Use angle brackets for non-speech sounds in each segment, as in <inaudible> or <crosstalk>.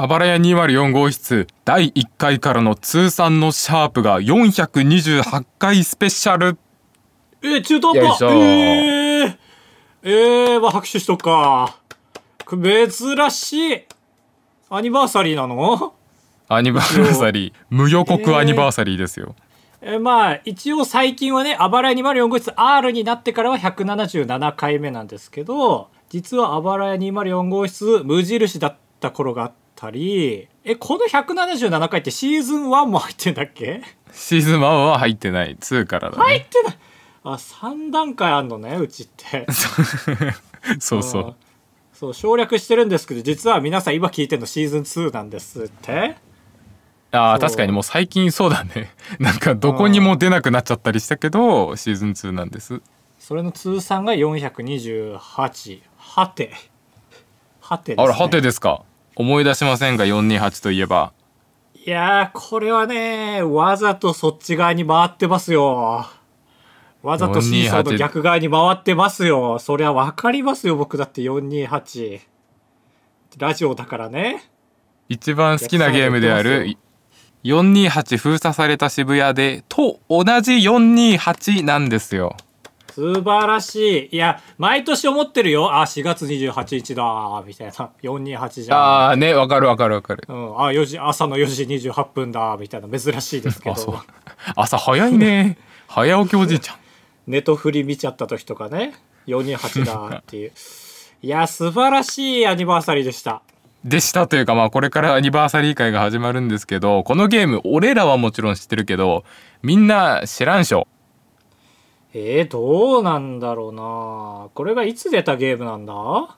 あばらや204号室第1回からの通算のシャープが428回スペシャル。えー、中途半端。えー、えー、まあ拍手しとくか。珍しい。アニバーサリーなの？アニバーサリー。無予告アニバーサリーですよ、えー。まあ一応最近はね「あばらや204号室 R」になってからは177回目なんですけど実は「あばらや204号室」無印だった頃があったりえこの177回ってシーズン1も入ってんだっけ？シーズン1は入ってない。2からだね。入ってない。あ3段階あんのねうちって。<laughs> そうそう。そう省略してるんですけど実は皆さん今聞いてるのシーズン2なんですって。あー確かにもう最近そうだね。<laughs> なんかどこにも出なくなっちゃったりしたけどシーズン2なんです。それの通算が428はて。はてです、ね、あらはてですか思い出しませんが428といえば。いやーこれはねわざとそっち側に回ってますよ。わざとシーソーの逆側に回ってますよ。そりゃ分かりますよ僕だって428ラジオだからね。一番好きなゲームである428封鎖された渋谷でと同じ428なんですよ素晴らしい。いや毎年思ってるよ。あ4月28日だ。みたいな。428じゃん。ああねわかるわかるわかる。うん、あ4時朝の4時28分だ。みたいな。珍しいですけあそう。ど朝早いね。<laughs> 早起きおじいちゃん。ネトフリ見ちゃった時とかね。428だっていう。いや素晴らしいアニバーサリーでした。でしたというかまあこれからアニバーサリー会が始まるんですけどこのゲーム俺らはもちろん知ってるけどみんな知らんしょえー、どうなんだろうな。これがいつ出たゲームなんだ？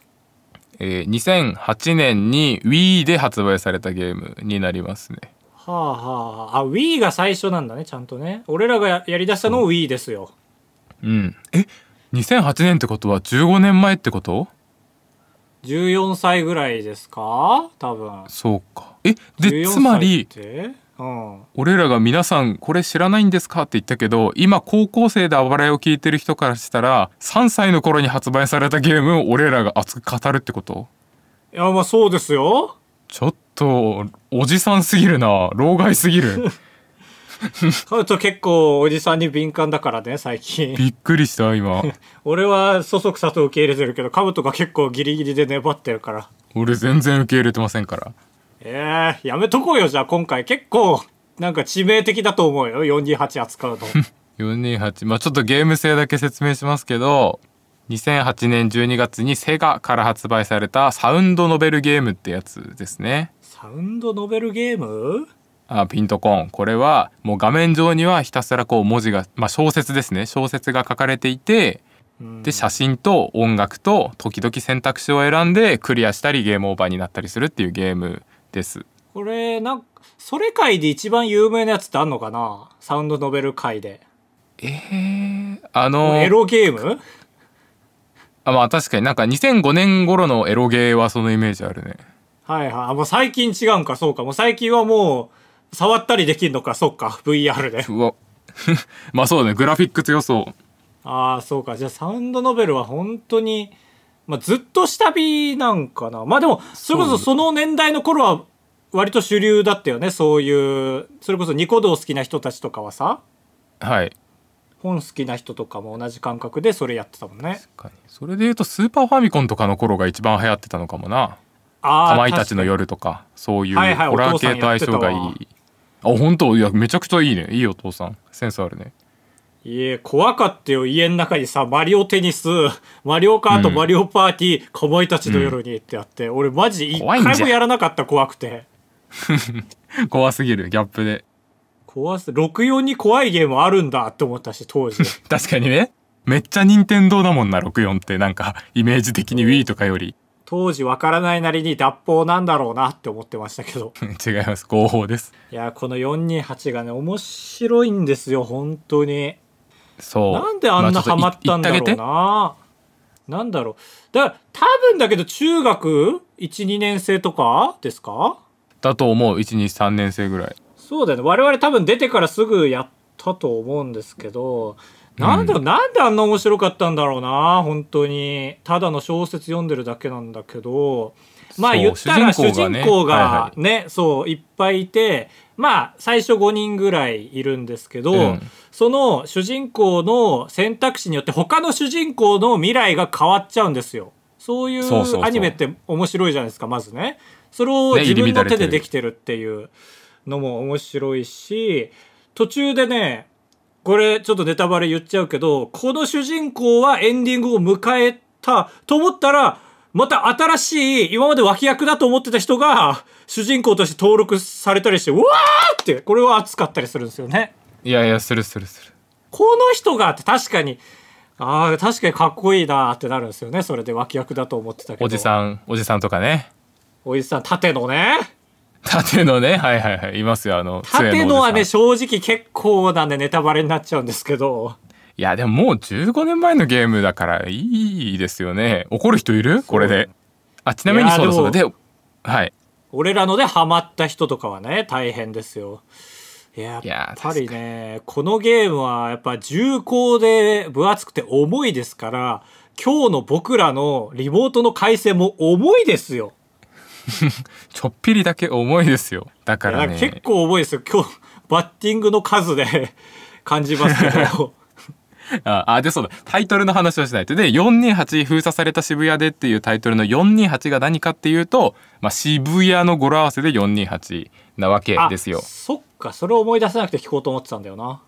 えー2008年に Wii で発売されたゲームになりますね。はあはああ。Wii が最初なんだねちゃんとね。俺らがややりだしたの Wii ですよ。うん。え？2008年ってことは15年前ってこと？14歳ぐらいですか？多分。そうか。え？で14つまり俺らが皆さんこれ知らないんですかって言ったけど今高校生であばらやを聞いてる人からしたら3歳の頃に発売されたゲームを俺らが熱く語るってこと？いやまあそうですよ。ちょっとおじさんすぎるな。老害すぎる。<laughs> カブト結構おじさんに敏感だからね最近。びっくりした今。<laughs> 俺はそそくさと受け入れてるけどカブトが結構ギリギリで粘ってるから。俺全然受け入れてませんからええやめとこうよじゃあ今回。結構なんか致命的だと思うよ。428扱うの。<laughs> 428まあちょっとゲーム性だけ説明しますけど2008年12月にセガから発売されたサウンドノベルゲームってやつですね。サウンドノベルゲーム？あピントコンこれはもう画面上にはひたすらこう文字が、まあ、小説ですね。小説が書かれていてうん。で写真と音楽と時々選択肢を選んでクリアしたりゲームオーバーになったりするっていうゲームです。これなんかそれ界で一番有名なやつってあんのかな？サウンドノベル界で。えー、あのエロゲーム？あまあ確かに。なんか2005年頃のエロゲーはそのイメージあるね。はいはい。あもう最近違うんか？そうか。もう最近はもう触ったりできんのか？そっか。VR で。うわ。<laughs> まあそうね。グラフィック強そう。ああそうか。じゃあサウンドノベルは本当にまあ、ずっと下火なんかな。まあでもそれこそその年代の頃は割と主流だったよね。そういうそれこそニコ動好きな人たちとかはさ。はい。本好きな人とかも同じ感覚でそれやってたもんね。確かに。それで言うとスーパーファミコンとかの頃が一番流行ってたのかもな。あかまいたちの夜とかそういうホはいはいラー系と相性がいい。あ本当？いやめちゃくちゃいいね。いいお父さん。センスあるねいえ怖かったよ家の中にさマリオテニスマリオカート、うん。マリオパーティーかまいたちの夜にってやって、俺マジ一怖いんじゃん。回もやらなかった怖くて。<laughs> 怖すぎるギャップで。怖す64に怖いゲームあるんだって思ったし当時。<laughs> 確かにね。めっちゃ任天堂だもんな64って。なんかイメージ的に Wii とかより。当時わからないなりに脱法なんだろうなって思ってましたけど。<laughs> 違います。合法です。いやこの428がね面白いんですよ本当にそう。なんであんなハマったんだろうな。なんだろう。だ多分だけど中学？12年生とか？ですか？だと思う。123年生ぐらい。そうだよね。我々多分出てからすぐやったと思うんですけど。なんで、なんであんな面白かったんだろうな本当に。ただの小説読んでるだけなんだけどまあ言ったら主主人公がねいそう、いっぱいいて、まあ最初5人ぐらいいるんですけど、うん。その主人公の選択肢によって他の主人公の未来が変わっちゃうんですよ。そういそうアニメって面白いじゃないですか、まずね。それをね自分の手でできてるっていうのも面白いし、途中でね、これちょっとネタバレ言っちゃうけど、この主人公はエンディングを迎えたと思ったら、また新しい、今まで脇役だと思ってた人が、主人公として登録されたりして、うわーって、これは熱かったりするんですよね。いやいやするするするこの人がって確かに、ああ、確かにかっこいいなーってなるんですよね。それで脇役だと思ってたけど。おじさんおじさんとかねおじさん、縦のね。縦のね？はいはいはいいますよあの縦のはね、正直結構なね、ネタバレになっちゃうんですけど。いやでももう15年前のゲームだからいいですよね。怒る人いる？これで。あちなみにそうだそうだ。でではい。俺らのでハマった人とかはね大変ですよ。いやっぱりねこのゲームはやっぱ重厚で分厚くて重いですから今日の僕らのリモートの回線も重いですよ。<laughs> ちょっぴりだけ重いですよ。だからね。結構重いですよ。今日バッティングの数で <laughs> 感じますけどああでそうだ。タイトルの話をしないと。で428封鎖された渋谷でっていうタイトルの428が何かっていうと、まあ、渋谷の語呂合わせで428なわけあですよ。そっか。それを思い出さなくて聞こうと思ってたんだよな。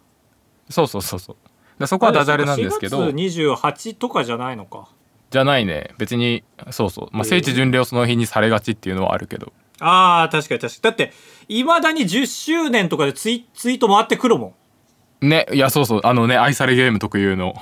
そうそうそうそう。でそこはダジャレなんですけど。4月28とかじゃないのか。じゃないね。別にそうそう、まあ、えー。聖地巡礼をその日にされがちっていうのはあるけど。あー確かに確かに。だっていまだに10周年とかでツイツイート回ってくるもんねいやそうそうあのね愛されゲーム特有の。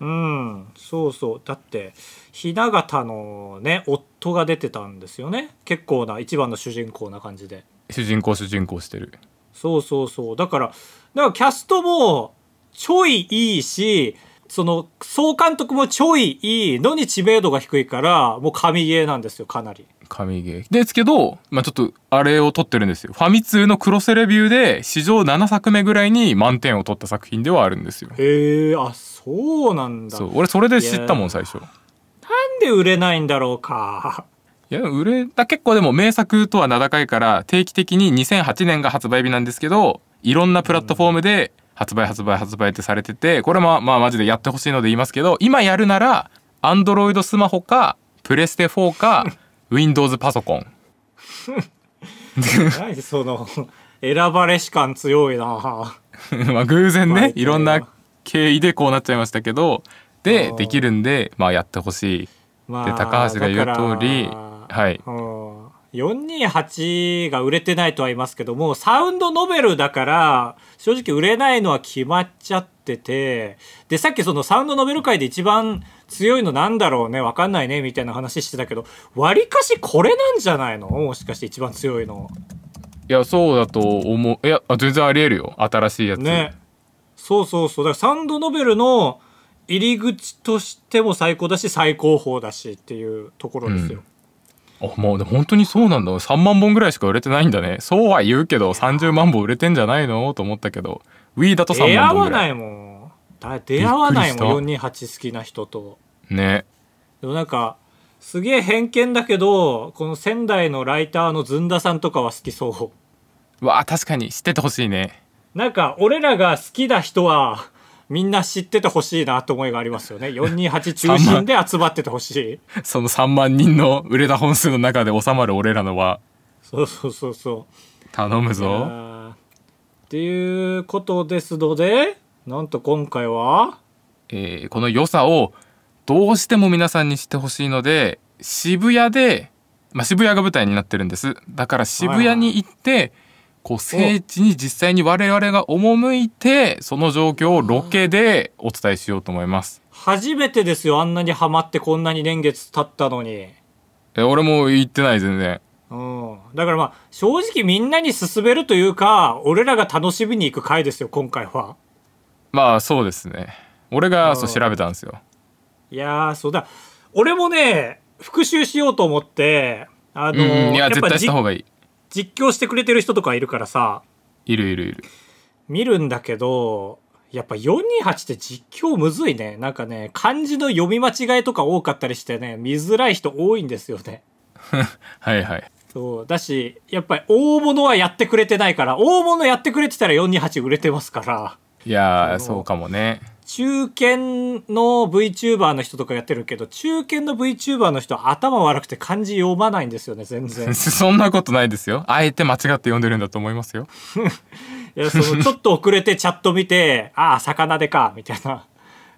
うんそうそう。だって雛形のね夫が出てたんですよね。結構な一番の主人公な感じで。主人公主人公してる。そうそうそう。だからだからキャストもちょいいいしその総監督もちょいいいのに知名度が低いからもう神ゲーなんですよかなり神ゲー。ですけど、まあ、ちょっとあれを撮ってるんですよ。ファミ通のクロスレビューで史上7作目ぐらいに満点を取った作品ではあるんですよ。へえあそうなんだ。そう。俺それで知ったもん最初。なんで売れないんだろうか。いや売れた結構でも名作とは名高いから定期的に2008年が発売日なんですけどいろんなプラットフォームで発売発売発売ってされててこれもまあマジでやってほしいので言いますけど今やるなら Android スマホかプレステ4か Windows パソコン。<laughs> 何その選ばれし感強いな。<laughs> まあ偶然まあねいろんな経緯でこうなっちゃいましたけどでできるんでまあやってほしい。まで高橋が言う通りはい。うん428が売れてないとは言いますけどもサウンドノベルだから正直売れないのは決まっちゃっててでさっきそのサウンドノベル界で一番強いのなんだろうねわかんないねみたいな話してたけどわりかしこれなんじゃないの？もしかして一番強いの。いやそうだと思う。いやあ全然ありえるよ。新しいやつ、ね。そうそうそう。だからサウンドノベルの入り口としても最高だし最高峰だしっていうところですよ、あもうでも本当にそうなんだ。3万本ぐらいしか売れてないんだね。そうは言うけど30万本売れてんじゃないの？と思ったけど Wii だと3出会万本ぐらわないいもん。だ出会わないもん。428好きな人と。ね。でもなんかすげえ偏見だけどこの仙台のライターのずんださんとかは好きそう。わあ確かに。知っててほしいね。なんか俺らが好きな人はみんな知っててほしいなと思いがありますよね。<laughs> 428中心で集まっててほしい。その3万人の売れた本数の中で収まる俺らのはそうそうそうそう。あ頼むぞ。ー。っていうことですのでなんと今回は？えーこの良さをどうしても皆さんに知ってほしいので渋谷で、まあ、渋谷が舞台になってるんです。だから渋谷に行って、こう聖地に実際に我々が赴いてその状況をロケでお伝えしようと思います。初めてですよあんなにハマってこんなに年月経ったのに。え俺も行ってない全然。うん、だからまあ正直みんなに勧めるというか俺らが楽しみに行く回ですよ今回は。まあそうですね。俺がそううん調べたんですよ。いやーそうだ。俺もね復習しようと思ってあのうんうんいや絶っぱじ対した方がいい実況してくれてる人とかいるからさ。いるいるいる。見るんだけどやっぱ428って実況むずいね。なんかね漢字の読み間違いとか多かったりしてね見づらい人多いんですよね。<laughs> はいはい。そう。だしやっぱり大物はやってくれてないから大物やってくれてたら428売れてますから。いやそうかもね中堅の VTuber の人とかやってるけど中堅の VTuber の人は頭悪くて漢字読まないんですよね全然。<laughs> そんなことないですよ。あえて間違って読んでるんだと思いますよ。<laughs> いやそのちょっと遅れてチャット見てああ逆なでかみたいな。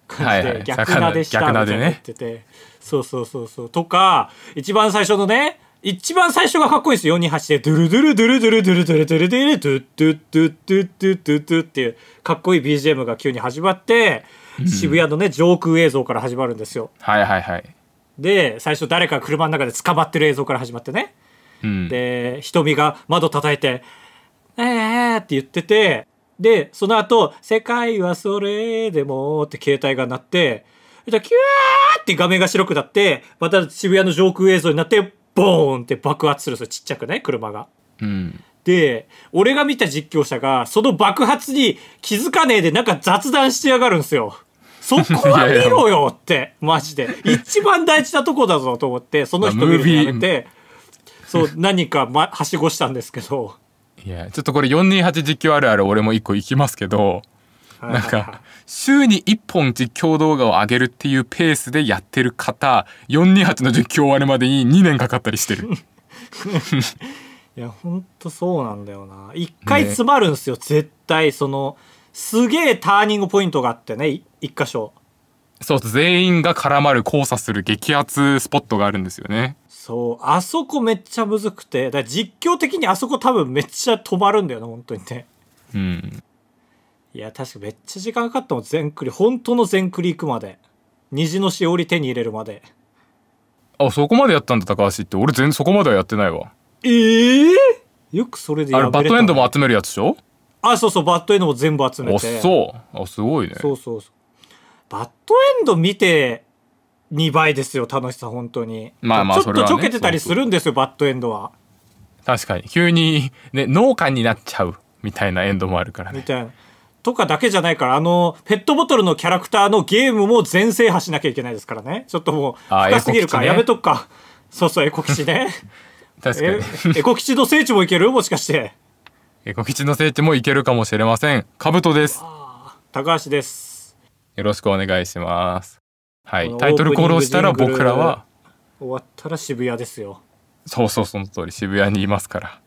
感じで、はい。はい逆なでしたみたいな言ってて、そうそうそうそう。とか一番最初のね一番最初がかっこいいですよ。428でドゥルドゥルドゥルドゥルドゥルドゥルドゥルドゥルドゥドゥドゥドゥドゥドゥドゥっていうかっこいい BGM が急に始まって渋谷のね上空映像から始まるんですよ。はいはいはい。で最初誰かが車の中で捕まってる映像から始まってね。うん。で瞳が窓叩いて「えー」って言っててでその後世界はそれでも」って携帯が鳴ってでキューって画面が白くなってまた渋谷の上空映像になってボーンって爆発するんですよ。ちっちゃくね車が。うん。で俺が見た実況者がその爆発に気づかねえでなんか雑談してやがるんですよ。そこは見ろよって。<laughs> マジで。一番大事なとこだぞと思ってその人見るのやめて。そう何か、ま、はしごしたんですけど。いやちょっとこれ428実況あるある俺も一個行きますけどなんか週に1本実況動画を上げるっていうペースでやってる方428の実況終わるまでに2年かかったりしてる。いやほんとそうなんだよな。一回詰まるんですよ、絶対。そのすげえターニングポイントがあってねい一箇所。そう全員が絡まる交差する激アツスポットがあるんですよね。そうあそこめっちゃむずくてだ実況的にあそこ多分めっちゃ止まるんだよな本当にね。うんいや確かめっちゃ時間かかったもん全クリ。本当の全クリ行くまで。虹のしおり手に入れるまで。あそこまでやったんだ高橋って。俺全然そこまではやってないわ。ええよくそれであれバッドエンドもも集めるやつでしょ？あそうそうバッドエンドも全部集めあてそう。あすごいね。そうそうそう。バッドエンド見て2倍ですよ楽しさ本当に。まあまあちょっとちょけてたりするんですよバッドエンドは。確かに。急にね農家になっちゃうみたいなエンドもあるからね。みたいなとかだけじゃないからあのペットボトルのキャラクターのゲームも全制覇しなきゃいけないですからね。ちょっともうあ深すぎるかね。やめとくか。そうそうエコ吉ね。<laughs> 確かえにエコ吉の聖地もいける？もしかして。エコ吉の聖地もいけるかもしれません。カブトです。高橋です。よろしくお願いします。はい。タイトルコールをしたら僕らは。終わったら渋谷ですよ。そうそうその通り。渋谷にいますから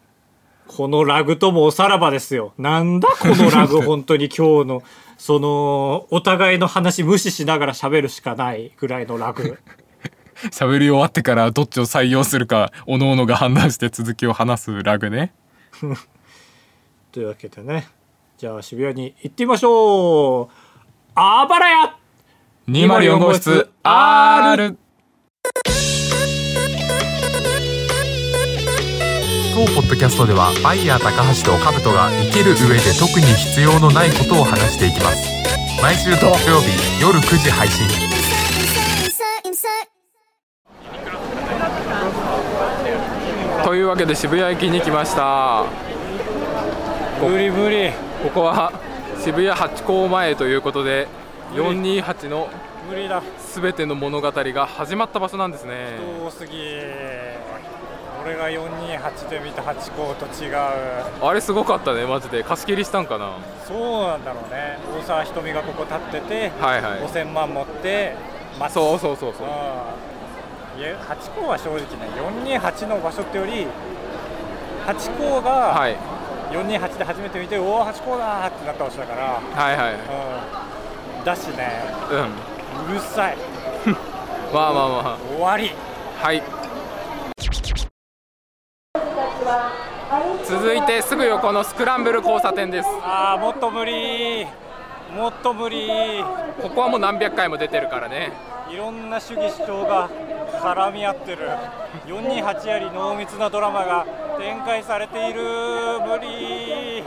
このラグともおさらばですよ。なんだこのラグ <laughs> 本当に今日の。そのお互いの話無視しながら喋るしかないぐらいのラグ。<laughs> 喋り終わってからどっちを採用するか各々が判断して続きを話すラグね。<laughs> というわけでね。じゃあ渋谷に行ってみましょう。あばらや！204号室 R 当ポッドキャストではバイヤー高橋とカブトが生きる上で特に必要のないことを話していきます。毎週土曜日夜9時配信.というわけで渋谷駅に来ました。無理無理ここは渋谷ハチ公前ということで428の無理だ。全ての物語が始まった場所なんですね俺が428で見たハチ公と違う。あれすごかったねマジで。貸し切りしたんかな？そうなんだろうね。大沢ひとみがここ立っててはいはい。5000万持って待つ。そうそうそうそう。うん。いやハチ公は正直ね428の場所ってよりハチ公がはい。428で初めて見て、おおハチ公だーってなった場所だから、はいはい。うん、だしねうん。うるさい。<laughs> まあまあま終わり。あはい続いてすぐ横のスクランブル交差点です。ああもっと無理もっと無理。ここはもう何百回も出てるからね。いろんな主義主張が絡み合ってる。428より濃密なドラマが展開されている。無理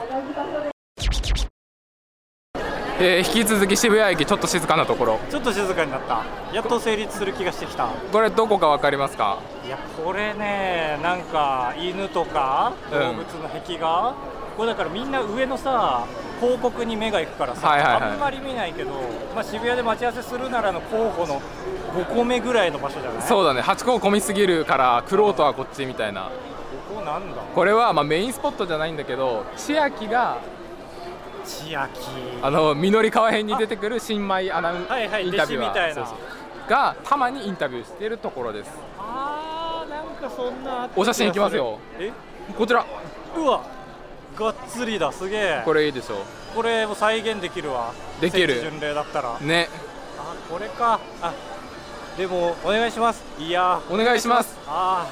えー引き続き渋谷駅ちょっと静かなところ。ちょっと静かになった。やっと成立する気がしてきた。これどこか分かりますか？いやこれねなんか犬とかうん。動物の壁画、これだからみんな上のさ広告に目が行くからさ、はいはいはい。あんまり見ないけど、まあ、渋谷で待ち合わせするならの候補の5個目ぐらいの場所じゃない？そうだね。8個混みすぎるからクロートはこっちみたいな。ここなんだ？これはまあメインスポットじゃないんだけど千秋が千秋。あの緑川編に出てくる新米アナウンはいはいインタビュアー。みたいな。そうそうがたまにインタビューしているところです。あーなんかそんなお写真いきますよえ？こちら。うわがっつりだすげえ。これいいでしょこれも再現できるわ。できる。巡礼だったら。ね。あこれか。あでもお願いします。いやー。お願いします。あ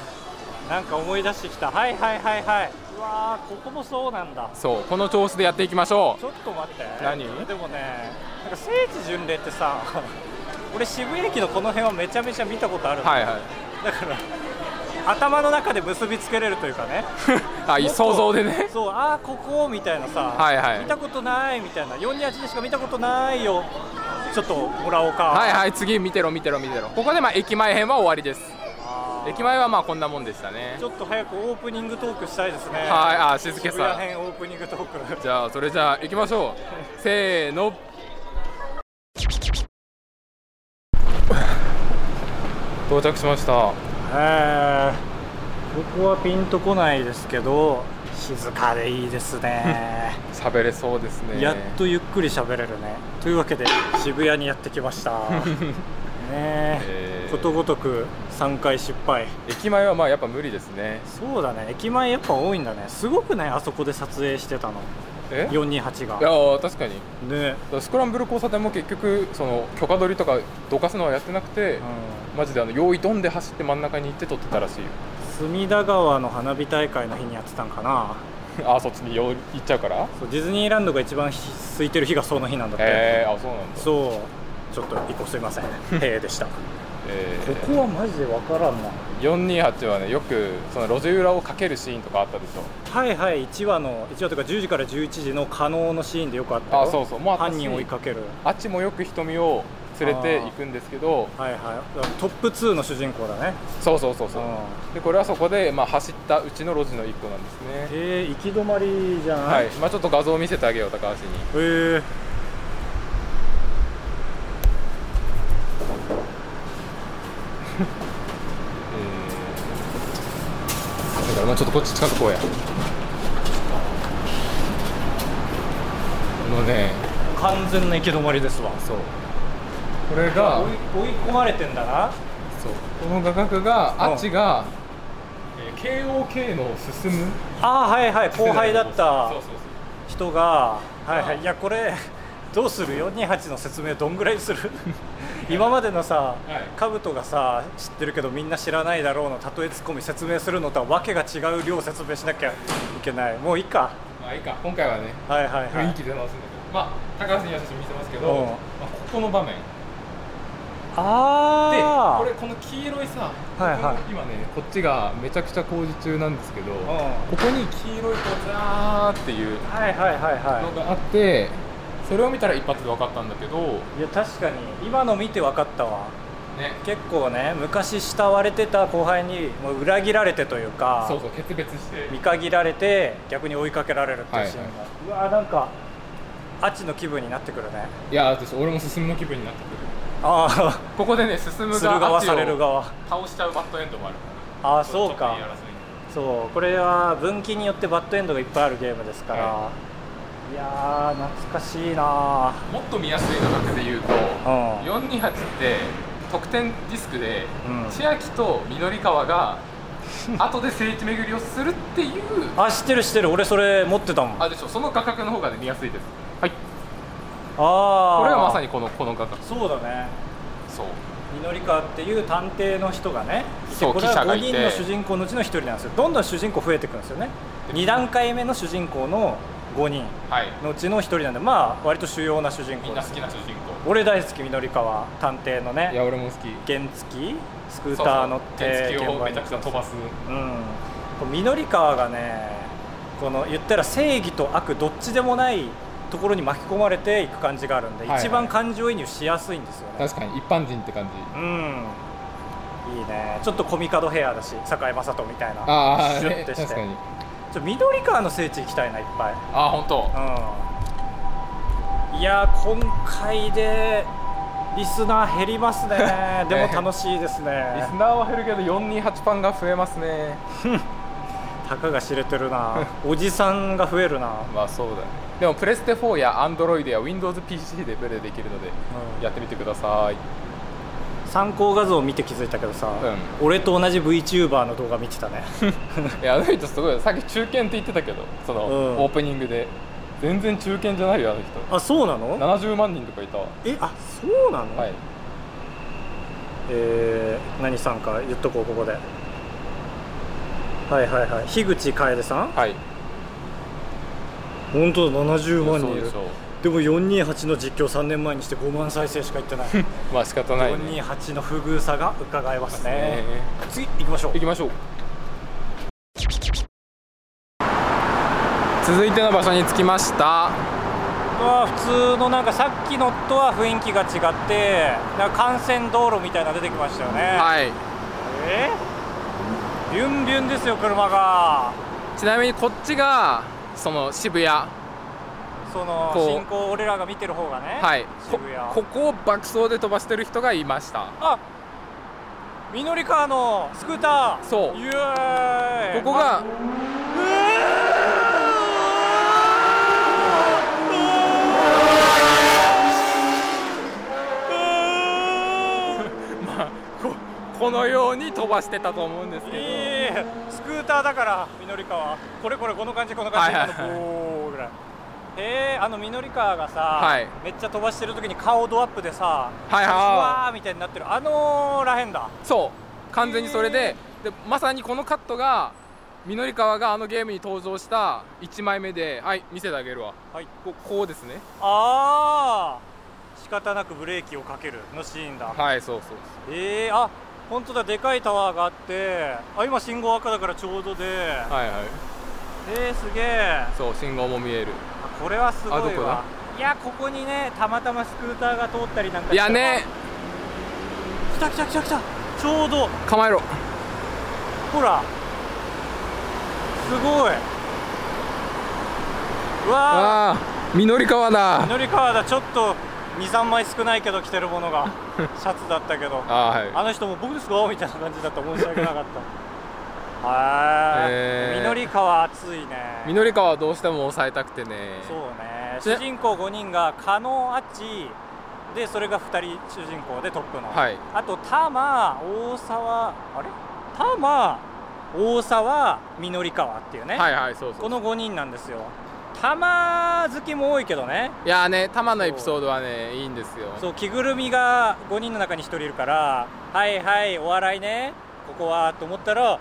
ーなんか思い出してきた。はいはいはいはい。うわーここもそうなんだ。そうこの調子でやっていきましょちょっと待って。何？でもねなんか聖地巡礼ってさ <laughs> 俺渋谷駅のこの辺はめちゃめちゃ見たことあるはいはい。だから頭の中で結びつけれるというかね。<laughs> あ想像でね。そうああここみたいなさ、はいはい。見たことないみたいな。428でしか見たことないよ。ちょっともらおうか。はいはい次見てろ見てろ見てろ。ここでまあ駅前編は終わりです駅前はまあこんなもんでしたね。ちょっと早くオープニングトークしたいですね。はい。あ静けさ。編オープニングトークじゃあそれじゃあ行きましょう。せーの。到着しました。えー、ここはピンとこないですけど静かでいいですね。<laughs> 喋れそうですね。やっとゆっくり喋れるね。というわけで渋谷にやってきました <laughs> ね。ええー。ことごとく3回失敗。駅前はまあやっぱ無理ですね。そうだね。駅前やっぱ多いんだね。すごくねあそこで撮影してたの。え？い428が。やー確かに。ね。スクランブル交差点も結局その許可取りとかどかすのはやってなくて、うん。マジであの用意ドンで走って真ん中に行って撮ってたらしいよ。隅田川の花火大会の日にやってたんかな。<laughs> あーそっちに行っちゃうから？そうディズニーランドが一番ひ空いてる日がその日なんだって、へえー、あそうなんだ。そうちょっと一個すいませんへ <laughs> えでした。こえー。こはマジでわからんな。428はねよくその路地裏をかけるシーンとかあったでしょ。はいはい1話の1話とか10時から11時の可能のシーンでよくあった。よあそうそう。もう犯人を追いかける。あっちもよく瞳を連れて行くんですけど。はいはい。トップ2の主人公だね。そうそうそうそう。うん。でこれはそこで、まあ、走ったうちの路地の一個なんですね。えー、行き止まりじゃないはい、まあ、ちょっと画像を見せてあげよう高橋に。えちょっとこっち近くこうや。このね。完全な行き止まりですわ。そう。これが追い込まれてんだな。そう。この画角があっちが、えー KOK の進むああはいはい。後輩だったそうそうそう。人がはいはい。いやこれどうする428の説明どんぐらいする？今までのさい。兜がさ知ってるけどみんな知らないだろうの例えツッコミ説明するのとはわけが違う量説明しなきゃいけない。もういいか。まあいいか。今回はねはいはいはい。雰囲気で直すんだけど、まあ高橋には写真見せますけど、うん。まあ、ここの場面。でああこれこの黄色いさ、はいはい。今ねこっちがめちゃくちゃ工事中なんですけど、ん。ここに黄色いこうザーっていうはいはいはいはのがあってそれを見たら一発で分かったんだけどいいや確かに。今の見て分かったわ。ね。結構ね昔慕われてた後輩にもう裏切られてというかそうそう決別して。見限られて逆に追いかけられるっていうシーンが、うわーなんかあっちの気分になってくるね。いや私俺も進むの気分になってくる。あここでね進む側されるを側倒しちゃうバッドエンドもあるああそうか。そう。これは分岐によってバッドエンドがいっぱいあるゲームですから、、はいやー懐かしいなもっと見やすいのだけで言うとうん。428って得点ディスクで、うん。千秋と緑川が後で聖地巡りをするっていう。あ知ってる知ってる。俺それ持ってたもん。ああでしょ。その画角の方がね見やすいです。はい。あこれはまさににこのこの画角。そうだね。そう。緑川っていう探偵の人がねそうこれは5記者がいて。人の主人公のうちの1人なんですよ。どんどん主人公増えていくんですよね。2段階目の主人公の5人。はい。のうちの1人なんでまあ割と主要な主人公みんな好きな主人俺大好き緑川探偵の公いやね俺も好き。原付スクーター乗って原付をめちゃにくちゃ飛ばす。うん。こう緑川がねこの言ったら正義と悪どっちでもないところに巻き込まれていく感じがあるんで、はいはい。一番感情移入しやすいんですよね。確かに一般人って感じ。うん。いいね。ちょっとコミカドヘアだし堺雅人みたいな。ああ、ね、シュッてして。確かにちょ緑川の聖地行きたいないっぱい。ああ本当。うん。いやー今回でリスナー減りますね。<laughs> でも楽しいですリねスナーは減るけど428ファンが増えますね。<laughs> たかが知れてるな。おじさんが増えるな。<laughs> まあそうだね。でもプレステ4や Android や WindowsPC でプレイできるので、うん。やってみてください参考画像を見て気づいたけどさ、う俺と同じ VTuber の動画見てたね。<laughs> いやあの人すごいよさっき中堅って言ってたけどその、うん。オープニングで。全然中堅じゃないよあの人。あそうなの？70万人とかいたわ。えあそうなの、はい。えー、何さんか言っとこうここで。はいはいはい。樋口楓さん？はい。本当だ70万人いる。そうでしょうでも428の実況3年前にして5万再生しかいってない。<laughs> まあ仕方ないね。428の不遇さが伺えますね。ね次行きましょう。行きましょう。続いての場所に着きました。あ普通のなんかさっきのとは雰囲気が違ってなんか幹線道路みたいなの出てきましたよね。はい。え？ビュンビュンですよ車が。ちなみにこっちがその渋谷。はその進行俺らが見てる方がねい。こここを爆走で飛ばしてる人がいました。あみのり川のスクーター。そう。イエーイ。ここが <laughs> ここのように飛ばしてたと思うんですけど、いいスクーターだからみのり川これこれこの感じこの感じ、はいはいはい。あのボーぐらいへえあのみのり川がさ、はい。めっちゃ飛ばしてる時に顔ドアップでさはいはい。ふわーみたいになってる。あのらへんだ。そう。完全にそれで,、でまさにこのカットが緑川があのゲームに登場した1枚目ではい見せてあげるわ。はい。ここうですね。ああ仕方なくブレーキをかけるのシーンだ、はいそうそう。えー、あ本当だでかいタワーがあってあ今信号赤だからちょうどで。はいはい。えー、すげえそう信号も見える。あこれはすごいいやここにねたまたまスクーターが通ったりなんかいやね。来た来た来た来た。ちょうど。構えろ。ほら。すごい。うわあ。あ緑川ーだ。緑川だ。ちょっと23枚少ないけど着てるものが。<laughs> シャツだったけど。あーはい。あの人も僕ですか？みたいな感じだった。申し訳なかった。はへー。い緑川熱いね。緑川はどうしても抑えたくてね。そうね。で主人公5人が加納あっちでそれが2人主人公でトップの、はい。あと玉大沢あれ？玉大沢緑川っていうね、はいはいそうそうこの5人なんですよ。玉好きも多いけどね。いやーね玉のエピソードはねいいんですよ。そう着ぐるみが5人の中に1人いるからはいはいお笑いねここはと思ったら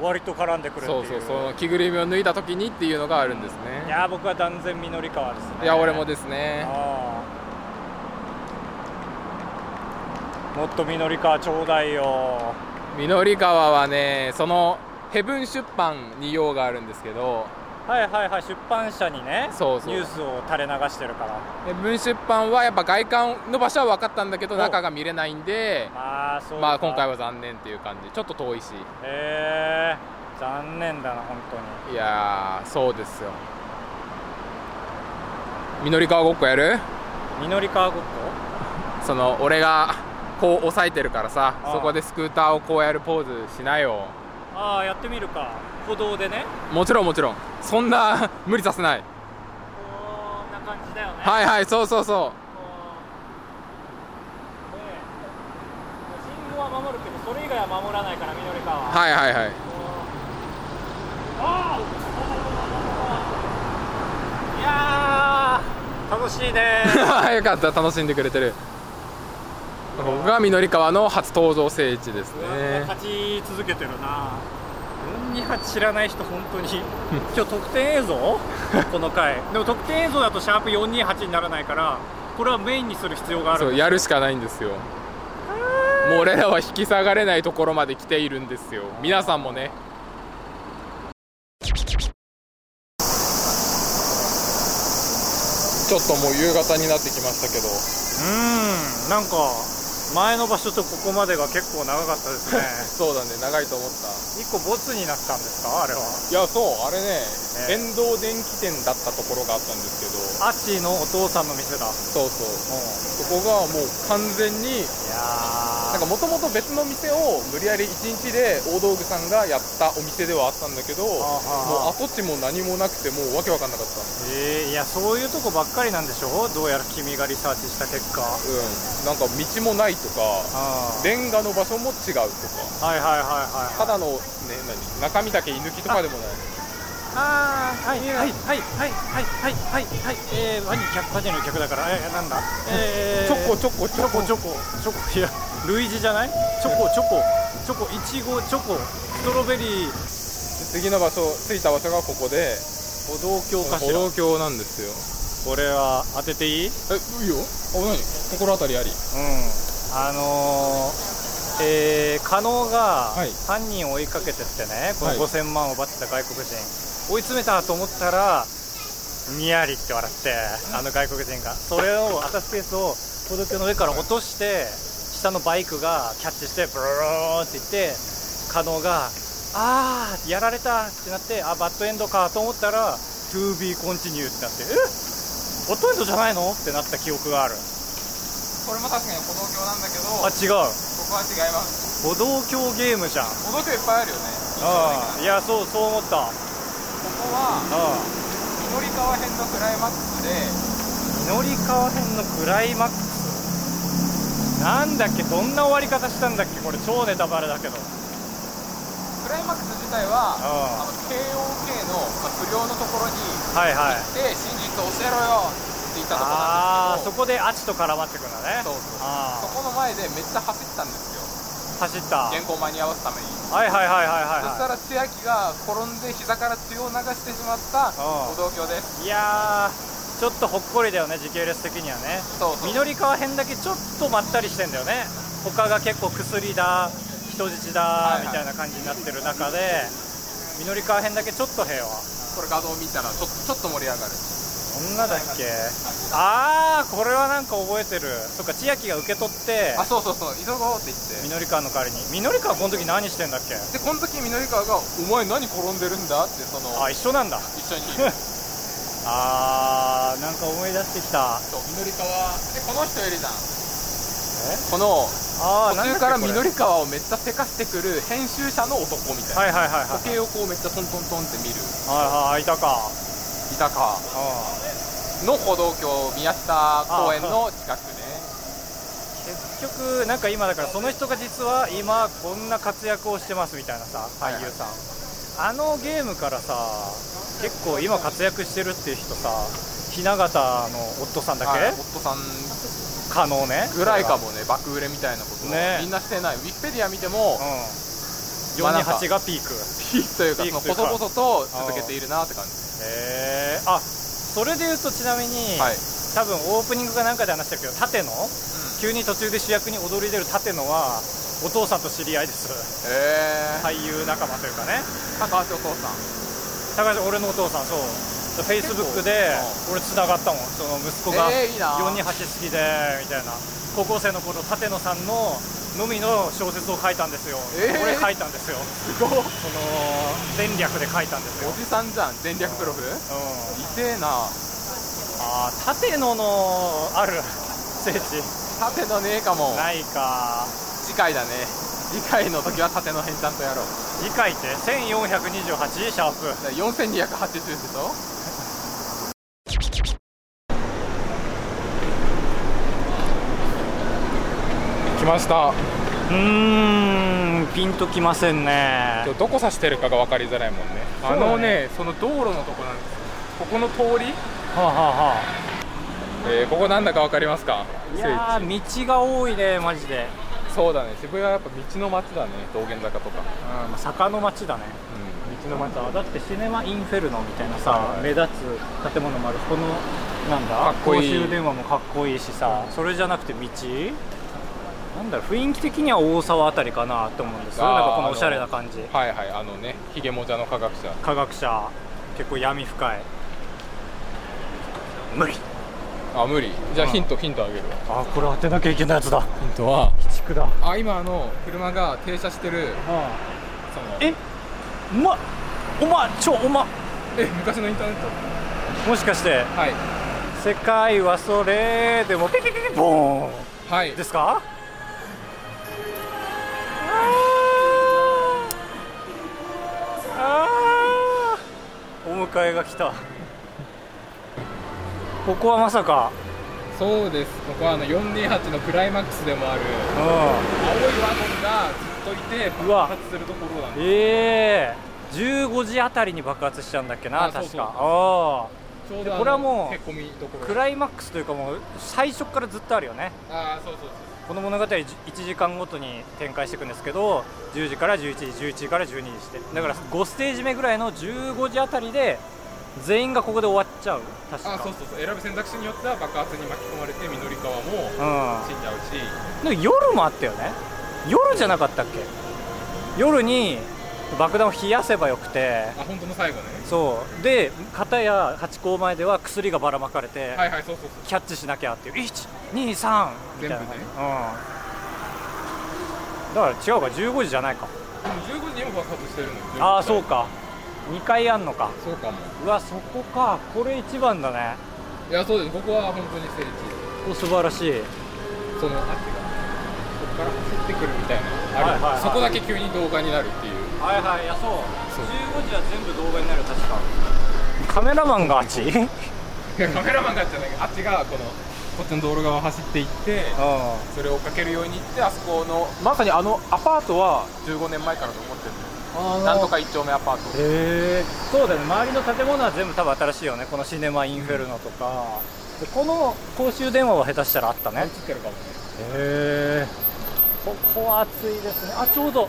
割と絡んでくるっていう。そうそうその着ぐるみを脱いだ時にっていうのがあるんですいねやー僕は断然緑川ですね。いや俺もですね。もっと緑川ちょうだいよ。緑川はねそのヘブン出版に用があるんですけどはいはいはい出版社にねそうそう。ニュースを垂れ流してるから。ヘブン出版はやっぱ外観の場所は分かったんだけどお。中が見れないんでまあそうか。まあ今回は残念っていう感じ。ちょっと遠いし。へえ残念だな本当に。いやーそうですよ。緑川ごっこやる？緑川ごっこ？<laughs> その俺がこう押さえてるからさそこでスクーターをこうやるポーズしなよ。ああやってみるか歩道でね。もちろんもちろん。そんな <laughs> 無理させない。こんな感じだよね。はいはいそうそうそこうね信号は守るけどそれ以外は守らないから緑川はうは。いはいはい。いやー楽しいね。<laughs> よかった楽しんでくれてる。ここが緑川の初登場聖地ですね。勝ち続けてるな428知らない人本当に。<laughs> 今日特典映像？この回。でも特典映像だとシャープ428にならないからこれはメインにする必要がある。そうやるしかないんですよ。もう俺らは引き下がれないところまで来ているんですよ。皆さんもね。ちょっともう夕方になってきましたけど。うーんなんか前の場所とここまでが結構長かったですね。<laughs> そうだね長いと思った。一個ボツになったんですか？あれは。いやそうあれねえ電動電気店だったところがあったんですけど。アッチーのお父さんの店だ。うんそう。そうそこがもう完全にいやなんかもともと別の店を無理やり1日で大道具さんがやったお店ではあったんだけどもう跡地も何もなくてもうわけわかんなかった。えー、いやそういうとこばっかりなんでしょ？どうやら君がリサーチした結果。うん。なんか道もないとかあレンガの場所も違うとか。はいはいはいはいただのね何中身だけ居抜きとかでもない。あーはいはいはいはいはいはいはいはい。えーワニ客ワニの客だからえー、なんだ？えー、チョコチョコチチョコチョコチョコ。いや類似じゃない？チョコチョコ。チョコいちごチョコ。ストロベリー。次の場所着いた場所がここで歩道橋かしら。歩道橋なんですよ。これは当てていい？うんえいいよ。あ何心当たりありあのー、えー、加納がはい。犯人を追いかけてってね、このはい5000万を奪ってた外国人。追い詰めたと思ったらにやりって笑ってあの外国人が。それをアタスケースを歩道橋の上から落として下のバイクがキャッチしてブルーって言って加納があーやられたってなってあバッドエンドかと思ったら To be continue ってなってえ？バッドエンドじゃないの？ってなった記憶があるこれも確かに歩道橋なんだけどあ違う。ここは違います。歩道橋ゲームじゃん。歩道橋いっぱいあるよね。ああ。いやそうそう思った。あここはあ緑川編のクライマックスで祈り川編のクライマックス？なんだっけ？どんな終わり方したんだっけ？これ超ネタバレだけど。クライマックス自体はああ。の KOK の、まあ、不良のところにはいはい。行って真実を教えろよって言ったところああそなんですけど。こでアチと絡まってくんだね。そうそうあそこの前でめっちゃ走ったんですよ。あ走った。はい原稿間に合わすために。はいはいはいはいそしたはら千秋が転んで膝から血を流してしまったうん。歩道橋です。いいやーちょっとほっこりだよね時系列的にはね。そうそう。緑川編だけちょっとまったりしてんだよね。他が結構薬だ人質だはいはい。みたいな感じになってる中で緑川編だけちょっと平和。これ画像見たらちょちょっと盛り上がる。そんなだっけ？ああこれはなんか覚えてる。そっか千秋が受け取って。あそうそうそう。急ごうって言って。緑川の代わりに。緑川この時何してんだっけ？でこの時緑川が「お前何転んでるんだ?」ってそのあ一緒なんだ。一緒に。<laughs> あーなんか思い出してきた。そう緑川でこの人いるじゃん。え？このああ途中から緑川をめっちゃせかしてくる編集者の男みたいな、はいはいはいはい時計をこうめっちゃトントントンって見る。はいはいいたか。いたか。うの歩道橋宮下公園の近くね。ん結局なんか今だからその人が実は今こんな活躍をしてますみたいなさはい俳優さん、あのゲームからさ結構今活躍してるっていう人さ雛形の夫さんだっけ、はい夫さん。可能ね。ぐらいかもね爆売れみたいなことをね。みんなしてない。ウィキペディア見てもうん。まあなんか428がピーク。ピークというかピークというか。細々と続けているなって感じ。へえあそれで言うとちなみに、はい、多分オープニングかなんかで話したけど舘野急に途中で主役に踊り出る舘野はお父さんと知り合いです。へえ俳優仲間というかね。高橋お父さん。高橋俺のお父さんそう。フェイスブックで俺つながったもん。その息子がえーいいな。428好きでみたいな。高校生の頃舘野さんののみの小説を書いたんですよ、えー？俺書いたんですよ。すごいその前略で書いたんですよ。おじさんじゃん全略プロフ？うん。痛えな。あー舘野のある聖地。縦のねえかも。ないか。次回だね。次回の時は縦の辺ちゃんとやろう。次回って？1428シャープ。だから4280でしょ？ました。うーんピンときませんね。どこ指してるかが分かりづらいもんね。あのねその道路のとこなんです。ここの通り、はあ、はあはえーここなんだか分かりますか？あ、いやー道が多いねマジで、そうだね。渋谷はやっぱ道の街だね道玄坂とか。うん、坂の町だね。うん。道の街だ。ってシネマインフェルノみたいなさ、はい。目立つ建物もある。このなんだ？かっこいい。公衆電話もかっこいいしさ、それじゃなくて道？なんだろう雰囲気的には大沢あたりかなって思うんですよなんかこのおしゃれな感じ。はいはいあのねひげもじゃの科学者。科学者。結構闇深い。無理。あ無理。じゃあうん。ヒントヒントあげるわ。あこれ当てなきゃいけないやつだ。ヒントは？クだ。あ今あの車が停車してるあそのえ？うまっ。おまちょおまえ昔のインターネット？もしかしてはい。世界はそれでもピピピピボーン。はい。ですか？迎えが来た。ここはまさか。そうです。ここはあの428のクライマックスでもある。う青いワゴンがずっといてうわ。爆発するところなんんでええ。15時あたりに爆発しちゃうんだっけな確か。ああ。のこれはもうクライマックスというかもう最初からずっとあるよね。ああそうそうそうこの物語1時間ごとに展開していくんですけど10時から11時11時から12時して。だから5ステージ目ぐらいの15時あたりで全員がここで終わっちゃう。確か。あそうそうそう。選ぶ選択肢によっては爆発に巻き込まれて緑川もうん。死んじゃうし。でも夜もあったよね。夜じゃなかったっけ？夜に爆弾を冷やせばよくて。あ本当の最後ね。そう。で片やハチ公前では薬がばらまかれて、はいはいそうそうそう。キャッチしなきゃっていう。123みたいな。全部ね。うん。だから違うか15時じゃないか。でも15時にも爆発してるのああそうか。2回あんのか。そうかも。うわそこか。これ一番だね。いやそうです。ここは本当に聖地。お素晴らしい。そのあっちが。ここから走ってくるみたいな。ある、はいはいはい。そこだけ急に動画になるっていうはいはいいやそう。そう。15時は全部動画になる確か。カメラマンがあっち？カメラマンがじゃない。あっちがこのこっちの道路側を走っていってそれを追っかけるように行ってあそこのまさにあのアパートは15年前から残ってる。なんとか一丁目アパート。へえ。そうだよね。周りの建物は全部多分新しいよね。このシネマインフェルノとか、でこの公衆電話は下手したらあったね。映ってるかも。ねへえ。ここは暑いですね。あちょうど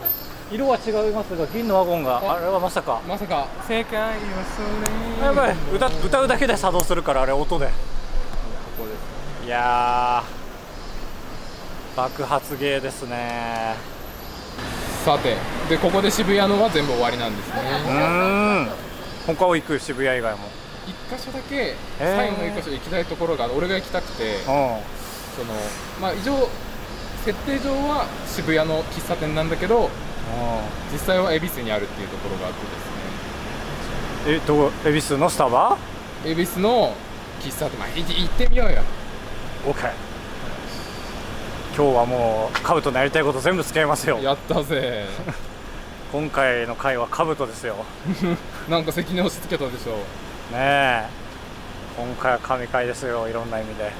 色は違いますが銀のワゴンが。ああれはまさか。まさか。世界はそれやばい。歌歌うだけで作動するからあれ音で。ここですいやー。爆発芸ですね。さてでここで渋谷のは全部終わりなんですうね。ーん。他を行く渋谷以外も。一箇所だけ最後の一箇所行きたいところが俺が行きたくてうそのまあ以上設定上は渋谷の喫茶店なんだけどん実際は恵比寿にあるっていうところがあってですね。えどこ？恵比寿のスタバ？恵比寿の喫茶店。ま行ってみようよ。OK 今日はもうカブトのやりたいこと全部付き合いますよ。やったぜ。<laughs> 今回の回はカブトですよ。ね <laughs> なんか責任押し付けたでしょ。え。今回は神回ですよいろんな意味で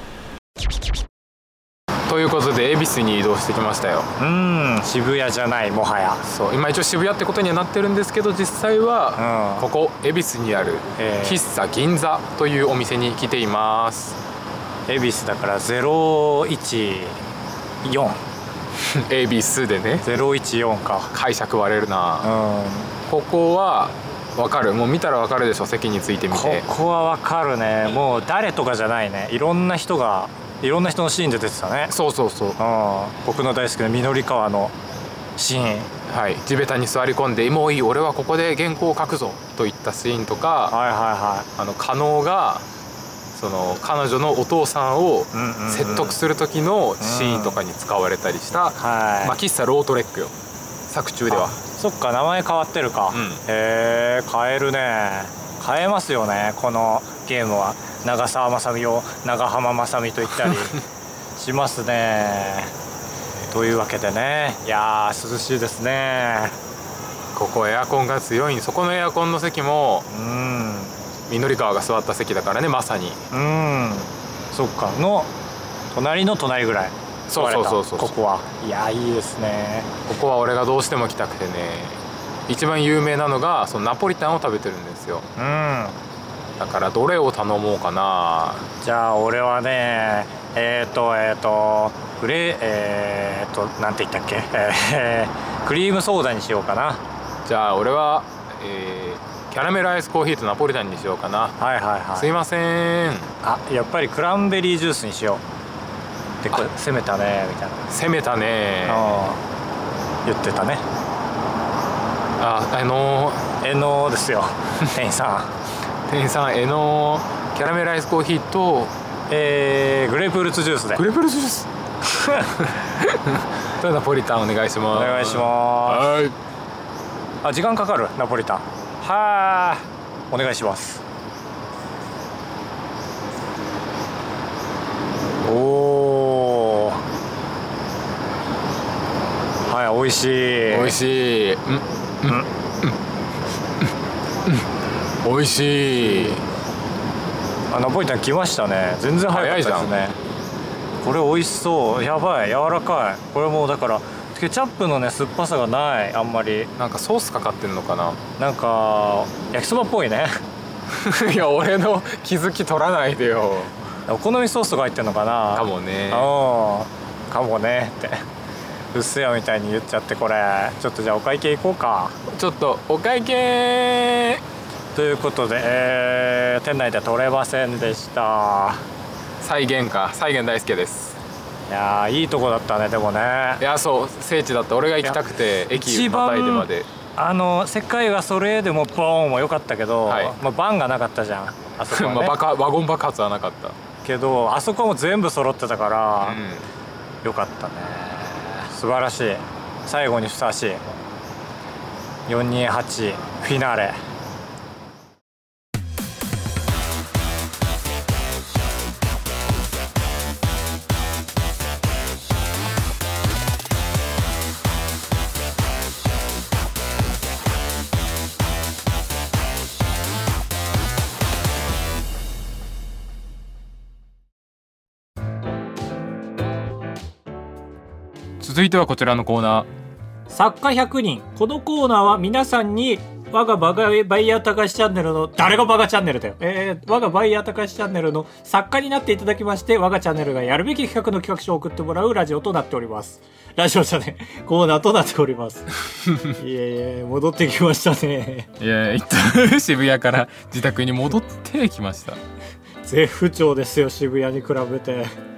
ということで恵比寿に移動してきましたよ。うん渋谷じゃないもはや。そう今一応渋谷ってことにはなってるんですけど実際はうん。ここ恵比寿にあるええ。喫茶銀座というお店に来ています。恵比寿だから014 <laughs> 恵比寿でね。014か。解釈割れるうなん。ここはわかる。もう見たらわかるでしょ席についてみこてこはわかるね。もう誰とかじゃないね。いろんな人がいろんな人のシーンで出てたね。そうそうそう。うん。僕の大好きな緑川のシーン。はい。地べたに座り込んで「もういい俺はここで原稿を書くぞ」といったシーンとかはいはいはあの加納がその彼女のお父さんを説得する時のシーンとかに使われたりした、いはい、まあ、喫茶ロートレックよ。作中では。あそっか名前変わってるか、うん。へえ変えるね。変えますよねこのゲームは長澤まさみを長浜まさみと言ったり <laughs> しますね。というわけでね。いやー涼しいですね。ここエアコンが強い。んそこのエアコンの席もうん。緑川が座った席だからねまさに。うん。そっか。の隣の隣ぐらい。そうそうそうそう。ここは。いやいいですね。ここは俺がどうしても来たくてね。一番有名なのがそのナポリタンを食べてるんですよ。うんだからどれを頼もうかな。じゃあ俺はねえっ、ー、とえっ、ー、とグレーえっ、ー、となんて言ったっけ、えー、クリームソーダにしようかな。じゃあ俺は、えーキャラメルアイスコーヒーとナポリタンにしようかな、はいはいはい。すいません。あやっぱりクランベリージュースにしよう。でこれ攻めたねみたいな。攻めたね。うん。言ってたね。ああのえのですよ店員さん店員さんえのキャラメルアイスコーヒーとえー、グレープフルーツジュースで。グレープフルーツジュース？<laughs> とナポリタンお願いします。お願いします。はい。あ時間かかる？ナポリタン。はー。お願いします。おおはい美味しい。美味しい。うん。うん。うん。うん美味しい。あナポリタン来ましたね。全然早かったですね。これ美味しそう。やばい。柔らかい。これもうだからケチャップのね酸っぱさがない。あんまり。なんかソースかかってんのかな。なんか焼きそばっぽいね。<laughs> いや俺の気づき取らないでよ。お好みソースとか入ってんのかな。かもね。うん。かもね。って。うっせやみたいに言っちゃってこれ。ちょっとじゃあお会計行こうか。ちょっとお会計ということで、えー店内では取れませんでした。再現か。再現大輔です。いやーいいとこだったねでもね。いやそう聖地だった。俺が行きたくて駅またいでまで。あの世界はそれでもボーンも良かったけど、はい。まあ、バンがなかったじゃん。あそこは、ね。<laughs> まあ爆ワゴン爆発はなかった。けどあそこも全部揃ってたから、うよかったね。素晴らしい。最後にふさわしい。428フィナーレ続いてはこちらのコーナー。作家100人。このコーナーは皆さんに我がバガバイヤー高橋チャンネルの誰がバガチャンネルだよ。えー、我がバイヤー高橋チャンネルの作家になっていただきまして我がチャンネルがやるべき企画の企画書を送ってもらうラジオとなっております。ラジオじゃねコーナーとなっております。<laughs> いえいえ戻ってきましたね。いや一旦渋谷から自宅に戻ってきました。<laughs> 絶不調ですよ渋谷に比べて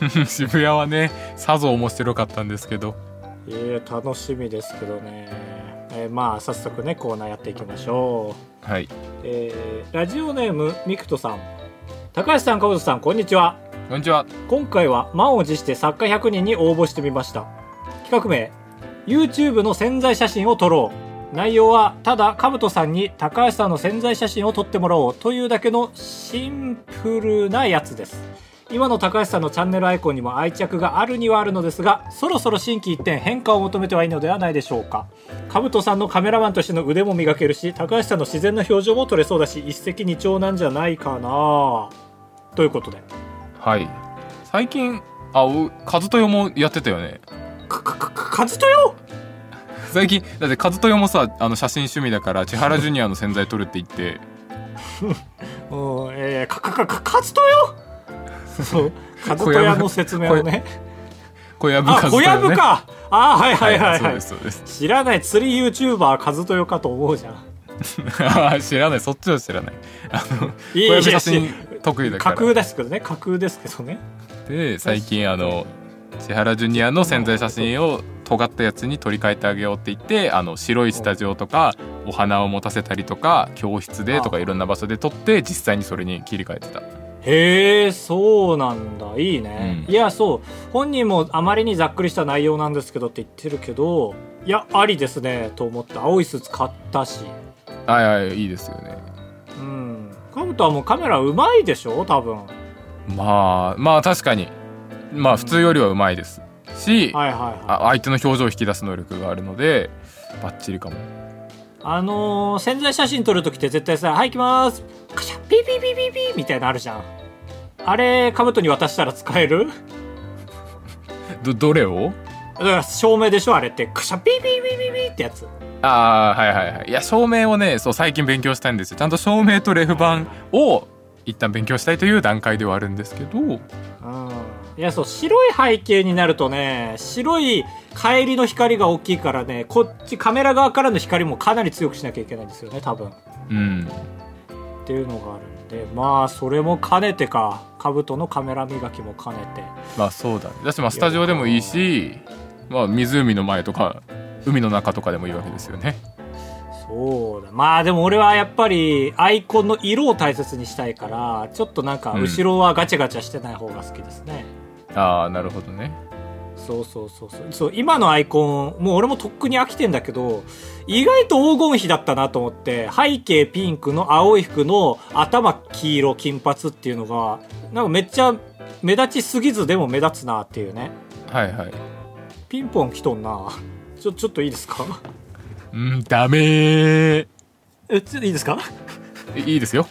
<laughs> 渋谷はねさぞ面白かったんですけどいえ楽しみですけどね、えーまあ早速ねコーナーやっていきましょうはいえーラジオネームミクトさん高橋さん、かぶとさん、こんにちは。こんにちは今回は満を持して作家100人に応募してみました。企画名、YouTube の潜在写真を撮ろう。内容は、ただ、かぶとさんに高橋さんの潜在写真を撮ってもらおうというだけのシンプルなやつです。今の高橋さんのチャンネルアイコンにも愛着があるにはあるのですが、そろそろ心機一転変化を求めてはいいのではないでしょうか。かぶとさんのカメラマンとしての腕も磨けるし、高橋さんの自然な表情も撮れそうだし、一石二鳥なんじゃないかな。ということで。はい。最近あお和豊もやってたよね。か、か、か、か、かずとよ最近だって和豊もさあの写真趣味だから千原ジュニアの洗剤撮るって言って。<laughs> うん、えー、か、か、か、か、かずとよそう、かずとやの説明をね。小籔あ、和小籔かあーはいはいはいはい知らない釣り YouTuber かずとよかと思うじゃん。知らないそっちは知らないあの小籔写真得意だか架空らですけどね、架空ですけどね。で最近あの千原ジュニアの宣材写真を尖ったやつに取り替えてあげようって言ってあの白いスタジオとかお花を持たせたりとか教室でとかいろんな場所で撮って実際にそれに切り替えてたへえ、そうなんだ。いいね。うんいや、そう。本人もあまりにざっくりした内容なんですけどって言ってるけど、いや、ありですね、と思って。青いスーツ買ったし。あいやいやいいですよねうん。カブトはもうカメラうまいでしょ多分。まあまあ確かにまあ普通よりはうまいですし、はいはいはい。あ相手の表情を引き出す能力があるのでバッチリかもあのー、宣材写真撮るときって絶対さ、はい、行きまーす。カシャピーピーピーピーピーみたいなのあるじゃん。あれ、カブトに渡したら使える？どどれを？だから照明でしょあれって。カシャピーピーピーピーピーってやつ。ああはいはいはいいや照明をねそう最近勉強したいんですよちゃんと照明とレフ板を一旦勉強したいという段階ではあるんですけどうん。いや、そう、白い背景になるとね、白い帰りの光が大きいからね、こっちカメラ側からの光もかなり強くしなきゃいけないんですよね、多分。うんっていうのがあるんで、まあ、それも兼ねてか、カブトのカメラ磨きも兼ねて。まあそうだねだしまあスタジオでもいいしまあ湖の前とか海の中とかでもいいわけですよねそうだ。まあでも俺はやっぱりアイコンの色を大切にしたいから、ちょっとなんか後ろはガチャガチャしてない方が好きですね。ああなるほどね。そうそうそうそう。そう今のアイコンもう俺もとっくに飽きてんだけど意外と黄金比だったなと思って背景ピンクの青い服の頭黄色金髪っていうのがなんかめっちゃ目立ちすぎずでも目立つなっていうね。はいはい。ピンポン来とんな。ちょちょっといいですか？うんダメー。えちょっといいですか？いいですよ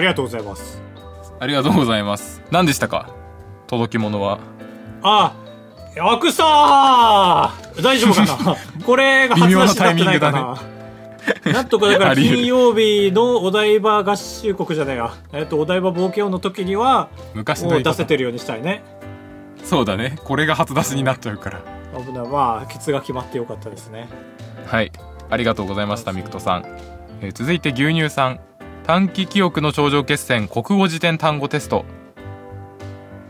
ありがとうございます。ありがとうございます。何でしたか？届き物は。あアクサー！大丈夫かな？<laughs> これが初出しになってないか微妙な、なんとかだから金曜日のお台場合衆国じゃないや、えっと、お台場冒険王の時にはもう昔の出せてるようにしたいね。そうだね。これが初出しになっちゃうから。危ない。まあケツが決まってよかったですね。はい。ありがとうございましたミクトさん、えー続いて牛乳さん短期記憶の頂上決戦国語辞典単語テスト。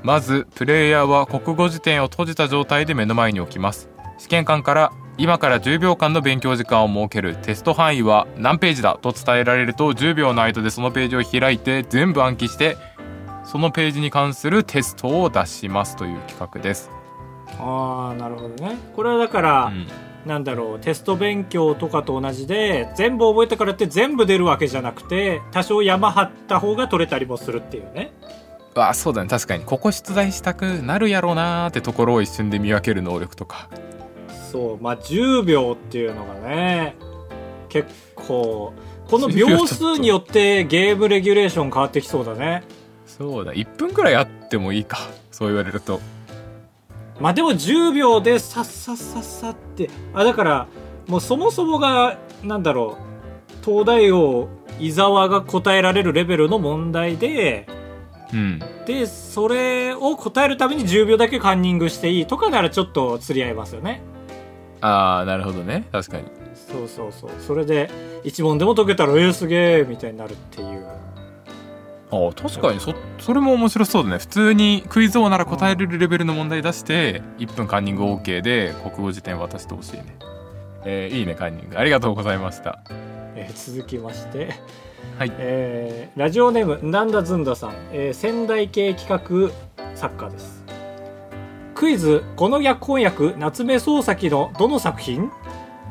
まずプレイヤーは国語辞典を閉じた状態で目の前に置きます。試験官から今から10秒間の勉強時間を設けるテスト範囲は何ページだと伝えられると10秒の間でそのページを開いて全部暗記してそのページに関するテストを出しますという企画です、ああなるほどね。これはだから、うんなんだろうテスト勉強とかと同じで全部覚えたからって全部出るわけじゃなくて多少山張った方が取れたりもするっていうね。あそうだね。確かに。ここ出題したくなるやろうなーってところを一瞬で見分ける能力とか。そう。まあ10秒っていうのがね結構この10秒秒数によってゲームレギュレーション変わってきそうだね。そうだ。1分くらいあってもいいか。そう言われるとまあでも10秒でさっさっさっさってあだからもうそもそもがなんだろう東大王伊沢が答えられるレベルの問題でうん。でそれを答えるために10秒だけカンニングしていいとかならちょっと釣り合いますよね。ああなるほどね。確かに。そうそうそう。それで一問でも解けたらえー、すげえみたいになるっていうあー確かにそそれも面白そうだね。普通にクイズ王なら答えれるレベルの問題出して1分カンニング OK で国語辞典渡してほしいね。えーいいねカンニング。ありがとうございました。えー続きまして、はい。えーラジオネームなんだずんださん、えー仙台系企画作家です。クイズ「この逆翻訳夏目漱石のどの作品?」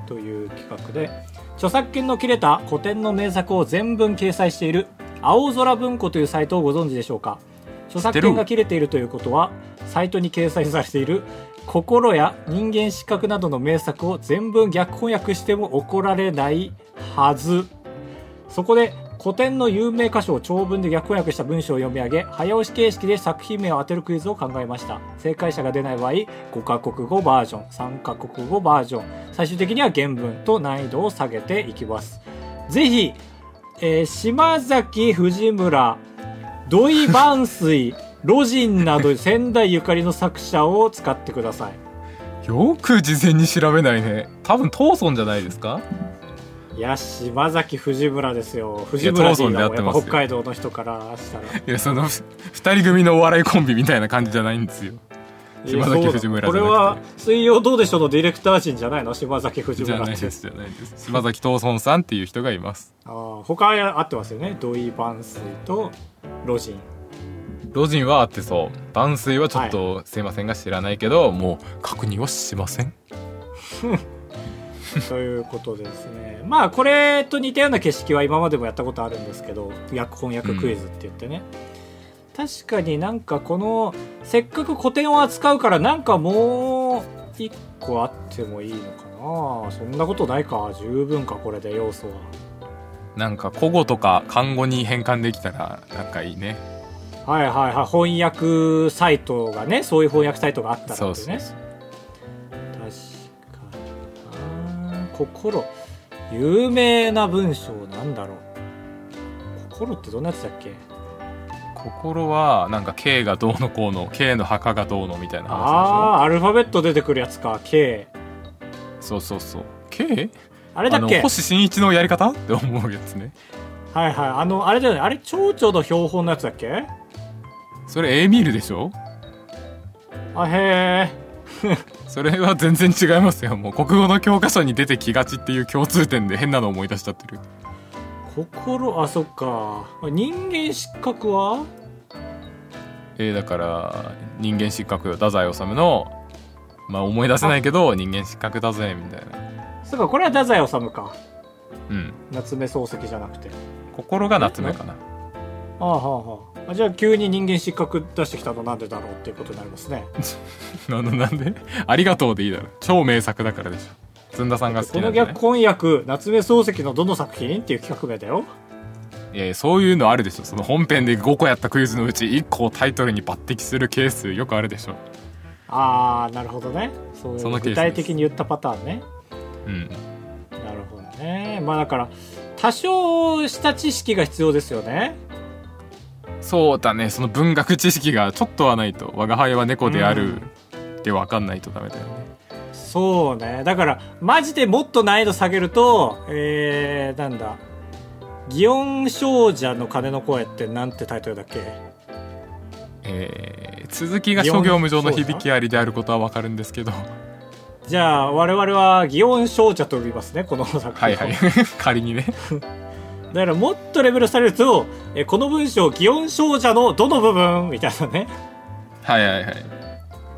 という企画で著作権の切れた古典の名作を全文掲載している青空文庫というサイトをご存知でしょうか？著作権が切れているということはサイトに掲載されている心や人間失格などの名作を全文逆翻訳しても怒られないはず。そこで古典の有名箇所を長文で逆翻訳した文章を読み上げ早押し形式で作品名を当てるクイズを考えました。正解者が出ない場合5カ国語バージョン3カ国語バージョン。最終的には原文と難易度を下げていきます。ぜひ、えー島崎藤村土井万水ロジンなど仙台ゆかりの作者を使ってください。よく事前に調べないね。多分トーソンじゃないですか？いや島崎藤村ですよ。藤村トーソンで氏が北海道の人からしたら。いやそのふ二人組のお笑いコンビみたいな感じじゃないんですよ島崎藤村これじゃなくて。は「水曜どうでしょう」のディレクター陣じゃないの？島崎藤じゃ村って。ないですじゃないです島崎トーソンさんっていう人がいます。あー他は合ってますよね。土井万水とロジン。ロジンはあってそう。万水はちょっとすいませんが知らないけど、もう確認はしません。<laughs> ということですね。まあこれと似たような景色は今までもやったことあるんですけど訳翻訳クイズって言ってね、確かになんかこのせっかく古典を扱うからなんかもう一個あってもいいのかな。そんなことないか。十分かこれで要素は。なんか古語とか漢語に変換できたらなんかいいね。はいはいはい。翻訳サイトがねそういう翻訳サイトがあったらってそね。うそうそう。確かにな。心。有名な文章なんだろう。心ってどんなやつだっけ？心はなんか K がどうのこうの K の墓がどうのみたいな話ああーアルファベット出てくるやつか K でしょそうそうそう。K? あれだっけ？星新一のやり方？って思うやつね。はいはい。あのあれだよね。あれ蝶々の標本のやつだっけ？それエーミールでしょ？あへえそれは全然違いますよ。もう国語の教科書に出てきがちっていう共通点で変なの思い出しちゃってる心あそっか。人間失格は？えー、だから人間失格よ太宰治のまあ思い出せないけど人間失格だぜみたいな。そっかこれは太宰治か。うん。夏目漱石じゃなくて。心が夏目かな。ああはあはあじゃあ急に人間失格出してきたのなんでだろうっていうことになりますね。<laughs> なんで？<laughs> ありがとうでいいだろ。超名作だからでしょずんださんが好このきなんじゃない？逆婚約夏目漱石のどの作品？っていう企画名だよ。いやいやそういうのあるでしょ。その本編で5個やったクイズのうち1個をタイトルに抜擢するケースよくあるでしょ。ああなるほどね。そういそのケースですう具体的に言ったパターンね。うん。なるほどね。まあだから多少した知識が必要ですよね。そうだね。その文学知識がちょっとはないと。我が輩は猫であるって分かんないとダメだよねそうね。だからマジでもっと難易度下げるとえー、なんだ。祇園少女の鐘の声ってなんてタイトルだっけ？えー、続きが諸行無常の響きありであることは分かるんですけど。じゃあ我々は祇園少女と呼びますねこの作品。をはいはい。<laughs> 仮にね。<laughs> だからもっとレベルされるとえこの文章祇園少女のどの部分？みたいなね。はいはいはい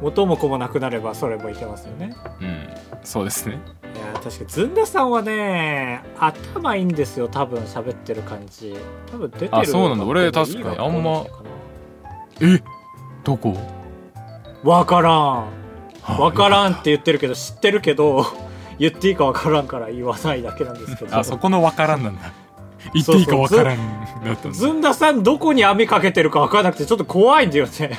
元も子もなくなればそれもいけますよね。うん。そうですね。いや確かにずんださんはね頭いいんですよ多分喋ってる感じ。多分出てるあそうなんだ。俺確かにあんま。え？どこ？わからん。わからんって言ってるけど知ってるけど言っていいかわからんから言わないだけなんですけど。あそこの分からんなんだ。言っていいか分からんだったんずんださんどこに網かけてるかわからなくてちょっと怖いんだよね。だ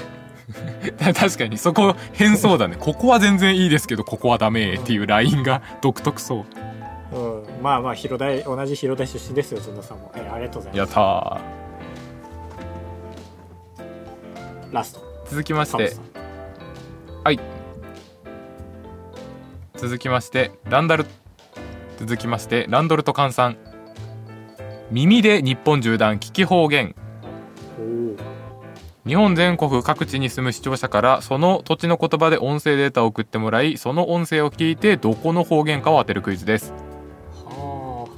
<laughs> 確かにそこ変そうだね。ここは全然いいですけどここはダメっていうラインが <laughs> 独特そう。うん。まあまあ広大同じ広大出身ですよずんださんも。えありがとうございます。やったー。ラスト。続きまして。はい。続きましてランダル続きましてランドルト換算耳で日本縦断聞き方言。おー日本全国各地に住む視聴者からその土地の言葉で音声データを送ってもらいその音声を聞いてどこの方言かを当てるクイズです。は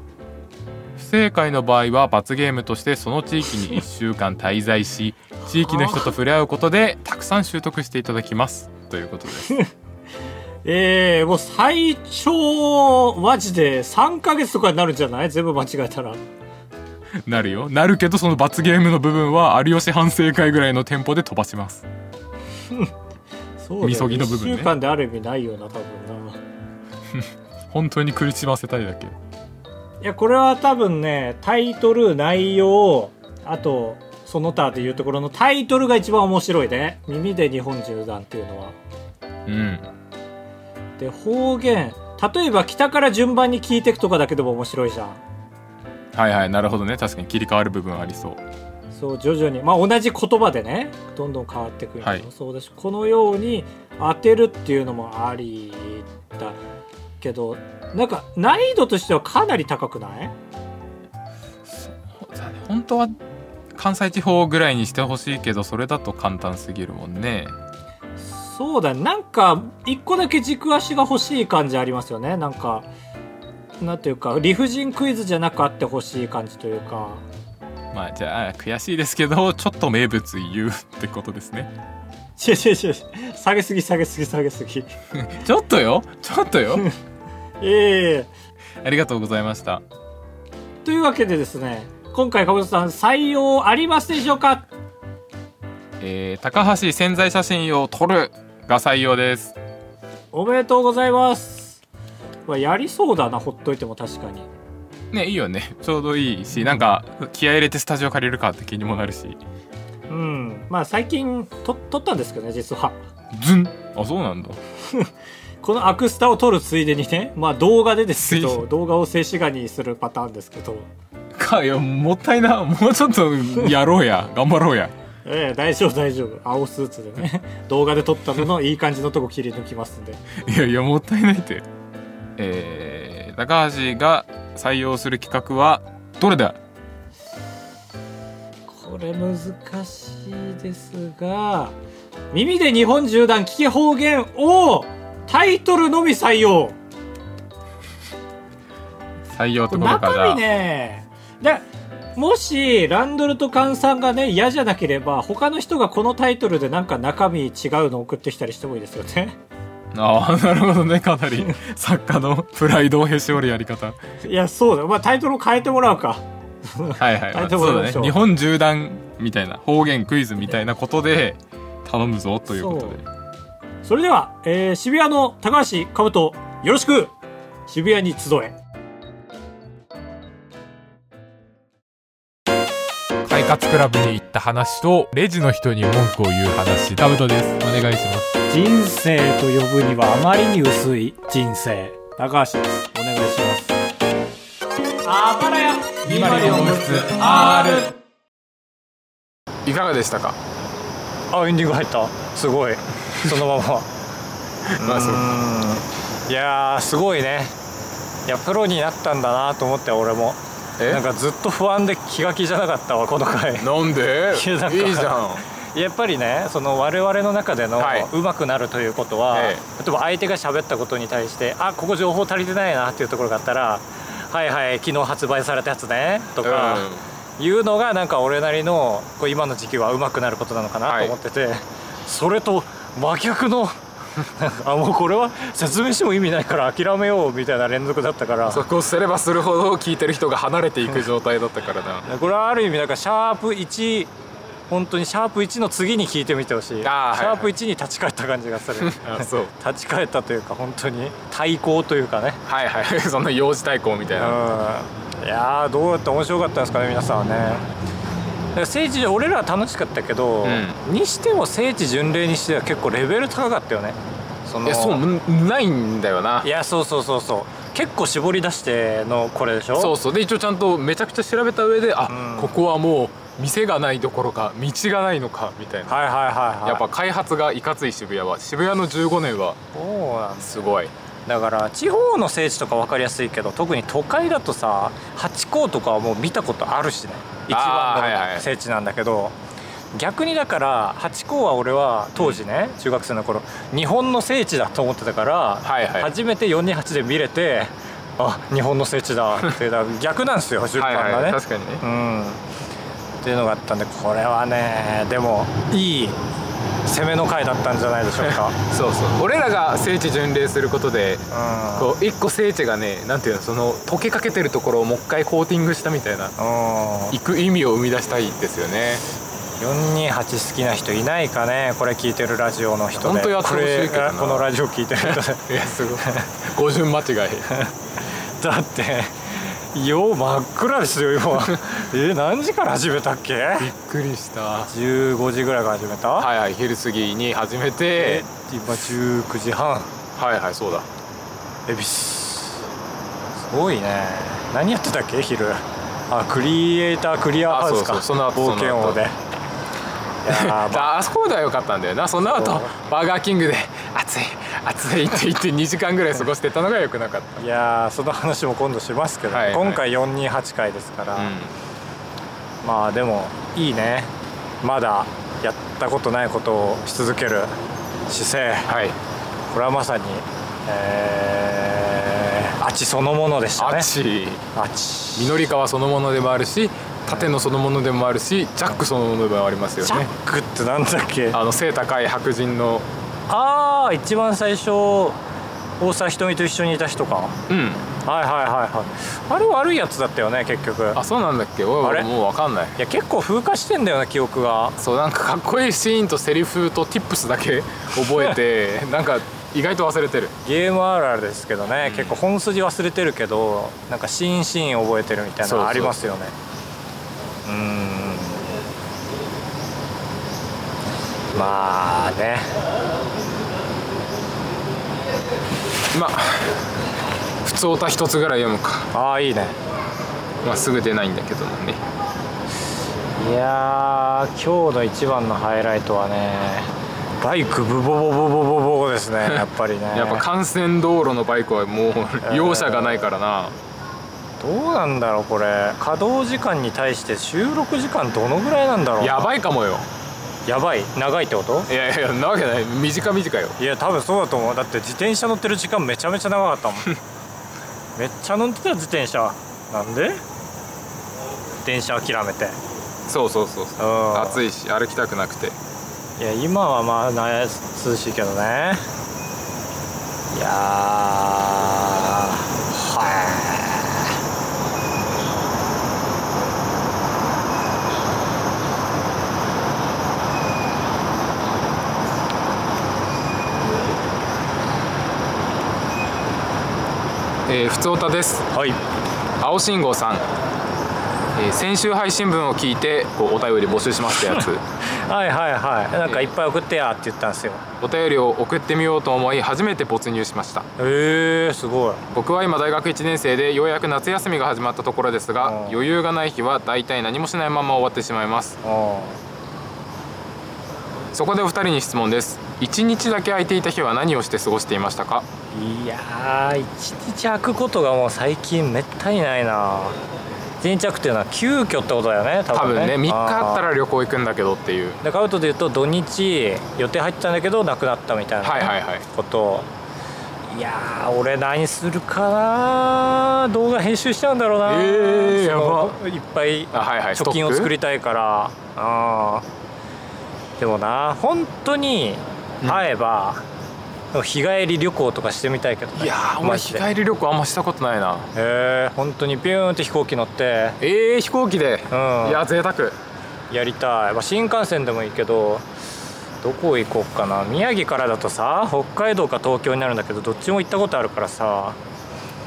不正解の場合は罰ゲームとしてその地域に1週間滞在し地域の人と触れ合うことでたくさん習得していただきますということです。あ <laughs> えー、もう最長マジで3ヶ月とかになるんじゃない？全部間違えたら <laughs> なるよ。なるけどその罰ゲームの部分は有吉反省会ぐらいのテンポで飛ばします。そうそぎの部分ね。1週間である意味ないよな多分な。<laughs> 本当に苦しませたいだけ。いやこれは多分ねタイトル内容あとその他でいうところのタイトルが一番面白いね。耳で日本縦断っていうのは。うん。で方言。例えば北から順番に聞いていくとかだけでも面白いじゃんはいはいなるほどね。確かに切り替わる部分ありそう。そう徐々に。まあ同じ言葉でねどんどん変わっていくのはい。もそうだし、このように当てるっていうのもありだけどなんか難易度としてはかなり高くない？そうだね。本当は関西地方ぐらいにしてほしいけどそれだと簡単すぎるもんね。そうだね。なんか一個だけ軸足が欲しい感じありますよね。なんかなんていうか理不尽クイズじゃなくあってほしい感じというか。まあじゃあ悔しいですけど <laughs> ちょっと名物言うってことですね。違う違う違う下げすぎ下げすぎ下げすぎ。<laughs> ちょっとよ。ちょっとよ。<laughs> ええありがとうございました。というわけでですね今回かぶとさん採用ありますでしょうか？えー、高橋潜在写真を撮るが採用です。おめでとうございますまあやりそうだなほっといても確かに。ねいいよね。ちょうどいいしなんか気合い入れてスタジオ借りるかって気にもなるし。うん。まあ最近と撮ったんですけどね実は。ズン。あそうなんだ。<laughs> このアクスタを撮るついでにねまあ動画でですけど動画を静止画にするパターンですけど。かよもったいな。もうちょっとやろうや。<laughs> 頑張ろうや。ええ大丈夫大丈夫。青スーツでね。<laughs> 動画で撮ったののいい感じのとこ切り抜きますんで。いやいやもったいないってえー、高橋が採用する企画はどれだ？これ難しいですが耳で日本縦断聞き方言をタイトルのみ採用。採用ってことかじゃ中身あね。でもしランドルとカンさんがね嫌じゃなければ他の人がこのタイトルでなんか中身違うの送ってきたりしてもいいですよねああなるほどねかなり。作家のプライドをへし折るやり方。いやそうだよ。まあタイトルを変えてもらうか。はいはい、まあそうだね。日本縦断みたいな方言クイズみたいなことで頼むぞということで。それでは、えー渋谷の高橋かぶとよろしく。渋谷に集え快活クラブに行った話とレジの人に文句を言う話タブトです。お願いします。人生と呼ぶにはあまりに薄い人生。高橋です。お願いします。あばらや。204 R いかがでしたか？あエンディング入った。すごい。そのまま。まあそういやーすごいね。いやプロになったんだなと思って俺も。えなんかずっと不安で気が気じゃなかったわこの回。なんで？いやいいじゃん。やっぱりねその我々の中でのはい。上手くなるということは、え例えば相手が喋ったことに対してあここ情報足りてないなっていうところがあったらはいはい昨日発売されたやつねとか、いうのがなんか俺なりのこう今の時期は上手くなることなのかなと思ってて、それと真逆の <laughs> あもうこれは説明しても意味ないから諦めようみたいな連続だったから。そこをすればするほど聞いてる人が離れていく状態だったからな。これはある意味なんかシャープ1本当にシャープ1の次に聞いてみてほしい。シャープ1に立ち返った感じがする。あ <laughs> そう。立ち返ったというか本当に対抗というかね。はいはい。<laughs> そんな幼児対抗みたいな。うん。いやーどうやって面白かったですかね皆さんはねら聖地俺らは楽しかったけど、うにしても聖地巡礼にしては結構レベル高かったよね。そのえそうむないんだよな。いやそうそうそうそう。結構絞り出してのこれでしょ？そうそう。で一応ちゃんとめちゃくちゃ調べた上であ、うん。ここはもう店がないどころか道がないのかみたいな、はいはいはいはい。やっぱ開発がいかつい渋谷は。渋谷の15年はそうなんですすごいだから地方の聖地とか分かりやすいけど特に都会だとさハチ公とかはもう見たことあるしね。一番の聖地なんだけど、逆にだからハチ公は俺は当時ね中学生の頃日本の聖地だと思ってたから、はいはい。初めて428で見れてあ日本の聖地だ。ってだ逆なんですよ <laughs> 順番がね、はいはい確かにね。うん。っていうのがあったんでこれはねでもいい攻めの回だったんじゃないでしょうか。<laughs> そうそう。俺らが聖地巡礼することでうん。こう一個聖地がねなんていうのその溶けかけてるところをもう一回コーティングしたみたいなうん。行く意味を生み出したいですよね。428好きな人いないかねこれ聞いてるラジオの人で。本当やってほしいけどな。このラジオ聞いてる人。で <laughs> いやすごい。<laughs> 語順間違い。だってよう真っ暗ですよ今。<laughs> え何時から始めたっけ？びっくりした。15時ぐらいから始めた、はいはい昼過ぎに始めて。え今19時半。はいはいそうだ。恵比寿すごいね。何やってたっけ昼？あクリエイタークリアハウスか。あそうそうその後。冒険王であ。ああそこまでは良かったんだよな。その後バーガーキングで暑い暑いって言って2時間ぐらい過ごしてたのが良くなかった。いやーその話も今度しますけど、はいはい。今回428回ですから、うまあでもいいね。まだやったことないことをし続ける姿勢。んはい。これはまさにえー、アチそのものでしたね。あっちアチ緑川そのものでもあるし縦のそのものでもあるしジャックそのものでもありますよジャねックってなんだっけ？あの背高い白人の。ああ一番最初大沢ひとみと一緒にいた人か。うん。はいはいはいはい。あれ悪いやつだったよね結局。あそうなんだっけ？おいあれ？俺もう分かんない。いや結構風化してんだよな記憶が。そうなんかかっこいいシーンとセリフとティップスだけ <laughs> 覚えて <laughs> なんか意外と忘れてる。ゲームあるあるですけどね、結構本筋忘れてるけどなんかシーンシーン覚えてるみたいなのありますよねうーん。まあね。まあ普通歌一つぐらい読むか。ああいいね。まあすぐ出ないんだけどもね。いやー今日の一番のハイライトはねバイクブボボボボボボですね <laughs> やっぱりね。やっぱ幹線道路のバイクはもう容赦がないからなどうなんだろうこれ。稼働時間に対して収録時間どのぐらいなんだろう。やばいかもよ。やばい？長いってこと？いやいやなわけない。短短よ。いや多分そうだと思う。だって自転車乗ってる時間めちゃめちゃ長かったもん。<laughs> めっちゃ乗ってたよ自転車。なんで？電車諦めて。そうそうそうそう。うん。暑いし歩きたくなくて。いや今はまあな涼しいけどね。いやーはえー、ふつおたです。いはい。青信号さん、えー先週配信分を聞いてこうお便り募集しますってやつ。<laughs> はいはいはい。なんかいっぱい送ってやって言ったんですよ。お便りを送ってみようと思い初めて没入しました。へえすごい。僕は今大学1年生でようやく夏休みが始まったところですがうん余裕がない日は大体何もしないまま終わってしまいます。あそこでお二人に質問です。1日だけ空いていた日は何をして過ごしていましたか？いやー一日空くことがもう最近めったにないな。一日空くっていうのは急遽ってことだよね多分ね。多分ね3日あったらら旅行行くんだけどっていう。でカウトで言うと土日予定入ってたんだけどなくなったみたいなね、はいはいはい。こと。いやー俺何するかな動画編集しちゃうんだろうなえーやいっぱいあはいはい貯金を作りたいから。あー。でもな本当に会えば、日帰り旅行とかしてみたいけどね。いやーお前マジで。日帰り旅行あんましたことないな。へえ本当にビューンって飛行機乗って。えー、飛行機で、うん。いや贅沢。やりたい、まあ、新幹線でもいいけどどこ行こうかな。宮城からだとさ北海道か東京になるんだけどどっちも行ったことあるからさ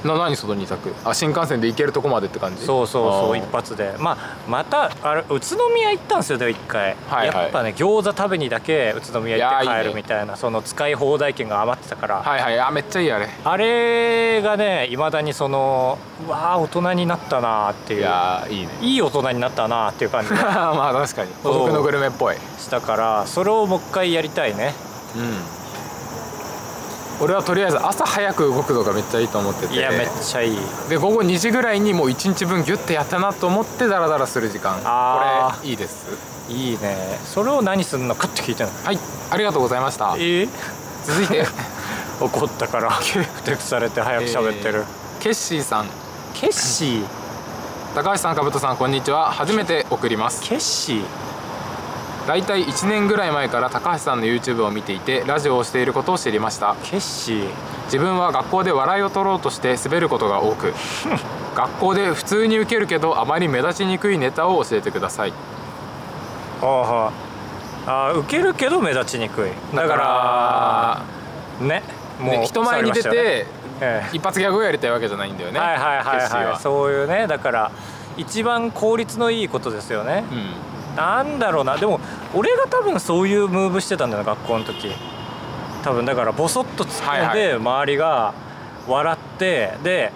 な何その2択？あ新幹線で行けるとこまでって感じ？そうそうそう一発で。まあまたあれ宇都宮行ったんですよでも一回、はいはい。やっぱね餃子食べにだけ宇都宮行って帰るみたいなその使い放題券が余ってたから、はいはい。あめっちゃいいあれ。あれがねいまだにそのうわー大人になったなーっていいうやーいいね。いい大人になったなーっていう感じ。が <laughs> まあ確かに。孤独のグルメっぽい。したからそれをもう一回やりたいね。うん俺はとりあえず朝早く動くのがめっちゃいいと思ってて。いやめっちゃいい。で午後2時ぐらいにもう1日分ギュッてやったなと思ってダラダラする時間。これいいです。いいね。それを何するのかって聞いてんの？はいありがとうございました。え続いて。<laughs> 怒ったから。ふてくされて早く喋ってる、<laughs> ケッシーさん。ケッシー？高橋さんかぶとさんこんにちは。初めて送ります。ケッシー？大体1年ぐらい前から高橋さんの YouTube を見ていてラジオをしていることを知りました。ケッシー自分は学校で笑いを取ろうとして滑ることが多く <laughs> 学校で普通に受けるけどあまり目立ちにくいネタを教えてください。ああ。受けるけど目立ちにくい。だからねもね人前に出てえ一発ギャグをやりたいわけじゃないんだよね。えはいはいはいはい。そういうねだから一番効率のいいことですよね、うんなんだろうな。でも俺が多分そういうムーブしてたんだよ学校の時。多分だからボソッと突っ込んで、はい。周りが笑ってで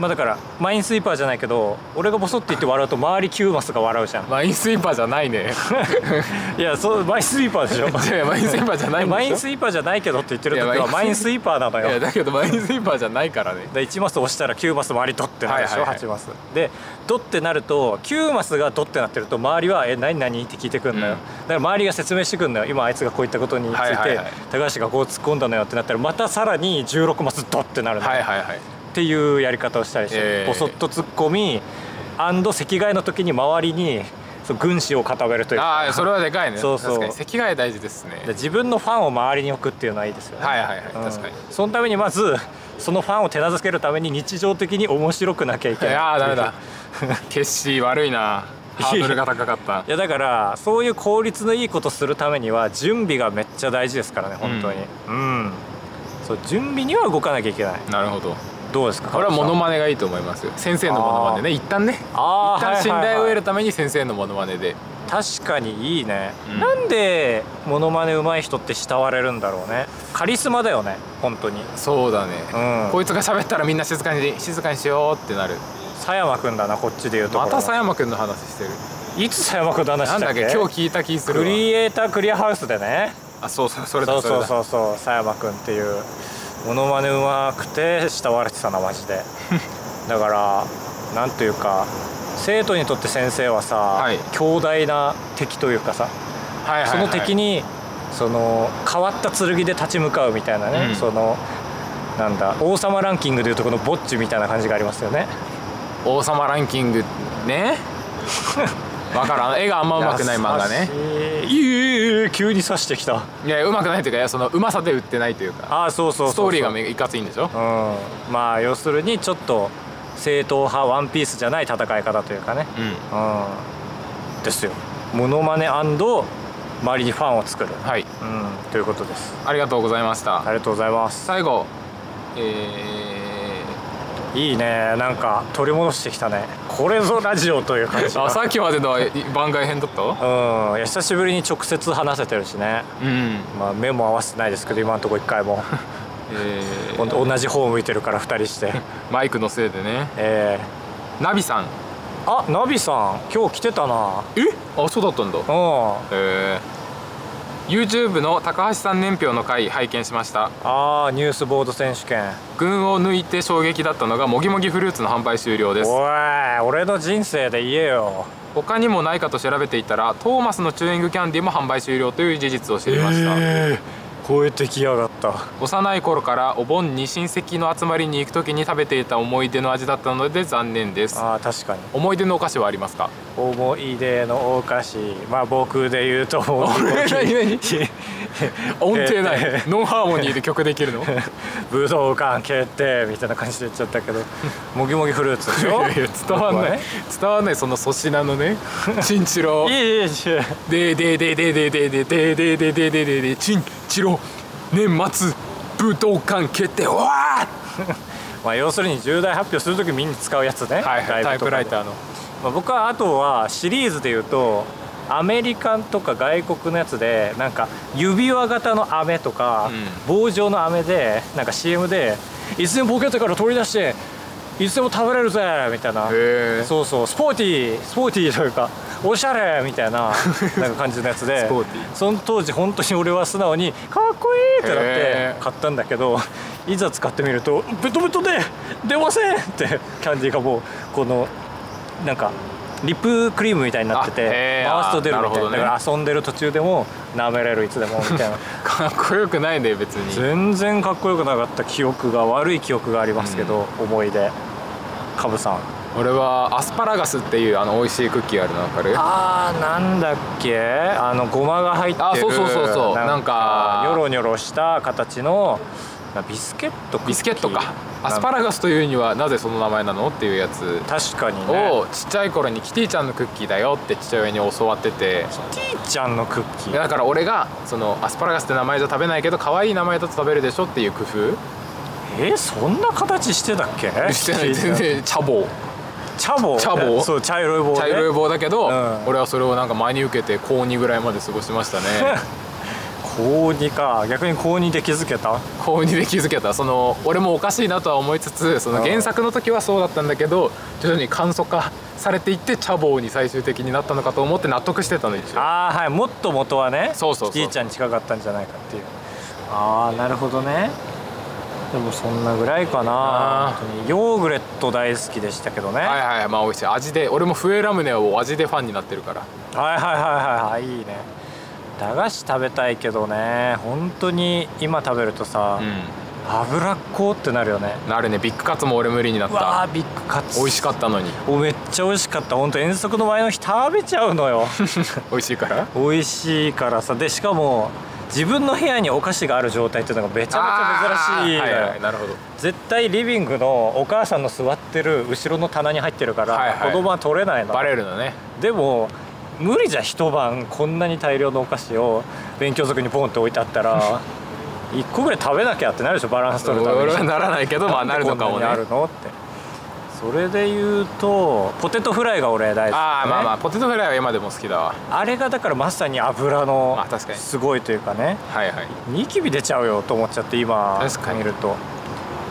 まあだからマインスイーパーじゃないけど俺がボソッと言って笑うと周り9マスが笑うじゃん。マインスイーパーじゃないね。<laughs> いやそうマインスイーパーでしょ。いやマインスイーパーじゃないんでしょ。マインスイーパーじゃないけどって言ってる時はマインスイーパー。なのいやよだけどマインスイーパーじゃないからね。で1マス押したら9マス周りドってなるでしょ、はいはいはい。8マス。でドってなると9マスがドってなってると周りは「え何何?」って聞いてくんのよ、うん。だから周りが説明してくんのよ。今あいつがこういったことについて、はいはいはい。高橋がこう突っ込んだのよってなったらまたさらに16マスドってなるのよ、はいはいはいっていうやり方をしたりして、えーボソッと突っ込みアンド席替えの時に周りにそう軍師を固めるというか。ああそれはでかいね。<laughs> そうそう。確かに。席替え大事ですね。で自分のファンを周りに置くっていうのはいいですよね。はいはいはい。うん。確かに。そのためにまずそのファンを手なずけるために日常的に面白くなきゃいけない。いやーダメだ。<laughs> 決死悪いな。ハードルが高かった。いやだからそういう効率のいいことするためには準備がめっちゃ大事ですからね本当に。うん、そう準備には動かなきゃいけない。なるほどどうですか？これはモノママネがいいと思います。よ先生のモノマネね。一旦ね。あー一旦信頼を得るために先生のモノマネで。確かにいいね、うん。なんでモノマネ上手い人って慕われるんだろうね。カリスマだよね本当に。そうだね。うん。こいつが喋ったらみんな静かに静かにしようってなる。佐山くんだなこっちで言うとまた佐山くんの話してる。いつ佐山くんの話したっけ？なんだっけ？今日聞いた気するクわリエイタークリアハウスでね。あそうそうそれそうそうだそうそう佐山くんっていうモノマネうまくて慕われてたなマジで。<laughs> だからなんというか生徒にとって先生はさ、はい。強大な敵というかさ、はいはいはい。その敵にその変わった剣で立ち向かうみたいなね、うん。そのなんだ王様ランキングでいうとこのボッチみたいな感じがありますよね。王様ランキングね <laughs> わからん。絵があんま上手くない漫画ね。い。いいいい急に刺してきた。いや上手くないというかいやそのうまさで売ってないというかああそうそうそうそう。ストーリーがめいかついんでしょ？うん。まあ要するにちょっと正統派ワンピースじゃない戦い方というかね。うん。うん。ですよ。モノマネ周りにファンを作る。はい。うん。ということです。ありがとうございました。ありがとうございます。最後えいいね。なんか取り戻してきたね。これぞラジオという感じー、あさっきまでのは番外編だった？うん。いや久しぶりに直接話せてるしね。うん。まあ目も合わせてないですけど今のところ一回も。<laughs> えほんと同じ方向いてるから二人して。ー、<laughs> マイクのせいでね。えナビさん。ー、あナビさん今日来てたな。え？あそうだったんだ。うえー YouTube の高橋さん年表の回拝見しました。んああニュースボード選手権。群を抜いて衝撃だったのがもぎもぎフルーツの販売終了です。おい俺の人生で言えよ。他にもないかと調べていたらトーマスのチューイングキャンディも販売終了という事実を知りました、えー超えてきやがった。幼い頃からお盆に親戚の集まりに行く時に食べていた思い出の味だったので残念です。ああ確かに。思い出のお菓子はありますか？思い出のお菓子まあ僕で言うと何 <laughs> 何？<laughs> 音程ない、えノンハーモニーで曲できるの？武道館決定みたいな感じで言っちゃったけど <laughs> もぎもぎフルーツでしょ？伝わんない、ね。伝わんない。その粗品のねチンチロ。いいいいいいでででででででででででででででチンチロ年末武道館決定。わー！<laughs> まあ要するに重大発表する時みんな使うやつね。はいはいタイプライターの。まあ、僕はあとはシリーズで言うとアメリカンとか外国のやつでなんか指輪型の飴とか、棒状の飴でなんか CM でいつでもポケットから取り出していつでも食べれるぜみたいな。そうそう。スポーティースポーティーというかおしゃれみたいな <laughs> なんか感じのやつで。その当時本当に俺は素直にかっこいいってなって買ったんだけどいざ使ってみるとベトベトで出ませんってキャンディーがもうこのなんかリップクリームみたいになってて回すと出るみたいな。ね。だから遊んでる途中でも舐めれるいつでもみたいな。かっこよくないね別に。全然かっこよくなかった記憶が悪い記憶がありますけど、思い出カブさん。俺はアスパラガスっていうあの美味しいクッキーがあるの分かる？あーなんだっけ？あのごまが入ってる。あそうそうそうそう。なんかニョロニョロした形のなビスケットビスケットか。アスパラガスというにはなぜその名前なのっていうやつ。確かにね。をちっちゃい頃にキティちゃんのクッキーだよって父親に教わってて。キティちゃんのクッキー？だから俺がそのアスパラガスって名前じゃ食べないけど可愛い名前だと食べるでしょっていう工夫えそんな形してたっけ？してない。全然茶棒茶棒茶棒そう茶色い棒ね。茶色い棒だけど、うん。俺はそれをなんか真に受けて高2ぐらいまで過ごしましたね。<laughs> 高2か。逆に高2で気づけた？高2で気づけた。その俺もおかしいなとは思いつつその原作の時はそうだったんだけど徐々に簡素化されていって茶棒に最終的になったのかと思って納得してたの一応。ああはい。もっと元はねそうそうそう。キティちゃんに近かったんじゃないかっていう。ああなるほどねでもそんなぐらいかな。ヨーグレット大好きでしたけどね、はいはいまあ美味しい。味で俺も笛ラムネを味でファンになってるから。はいはいはいはい。はいいいね。駄菓子食べたいけどね。本当に今食べるとさ、う脂っこってなるよね。んなるね。ビッグカツも俺無理になった。ービッグカツ。美味しかったのに。おめっちゃ美味しかった。本当遠足の前の日食べちゃうのよ。<laughs> 美味しいから？美味しいからさ。でしかも自分の部屋にお菓子がある状態っていうのがめちゃめちゃ珍しいはいはいなるほど。絶対リビングのお母さんの座ってる後ろの棚に入ってるから、はいはい。子供は取れないの。バレるのね。でも無理じゃん一晩こんなに大量のお菓子を勉強机にポンって置いてあったら <laughs> 1個ぐらい食べなきゃってなるでしょバランス取るために。俺はならないけどまあなるのかもね。あるのってそれで言うとポテトフライが俺大好き、ね、ああまあまあポテトフライは今でも好きだわ。あれがだからまさに油のすごいというかね。はいはい。ニキビ出ちゃうよと思っちゃって今見ると。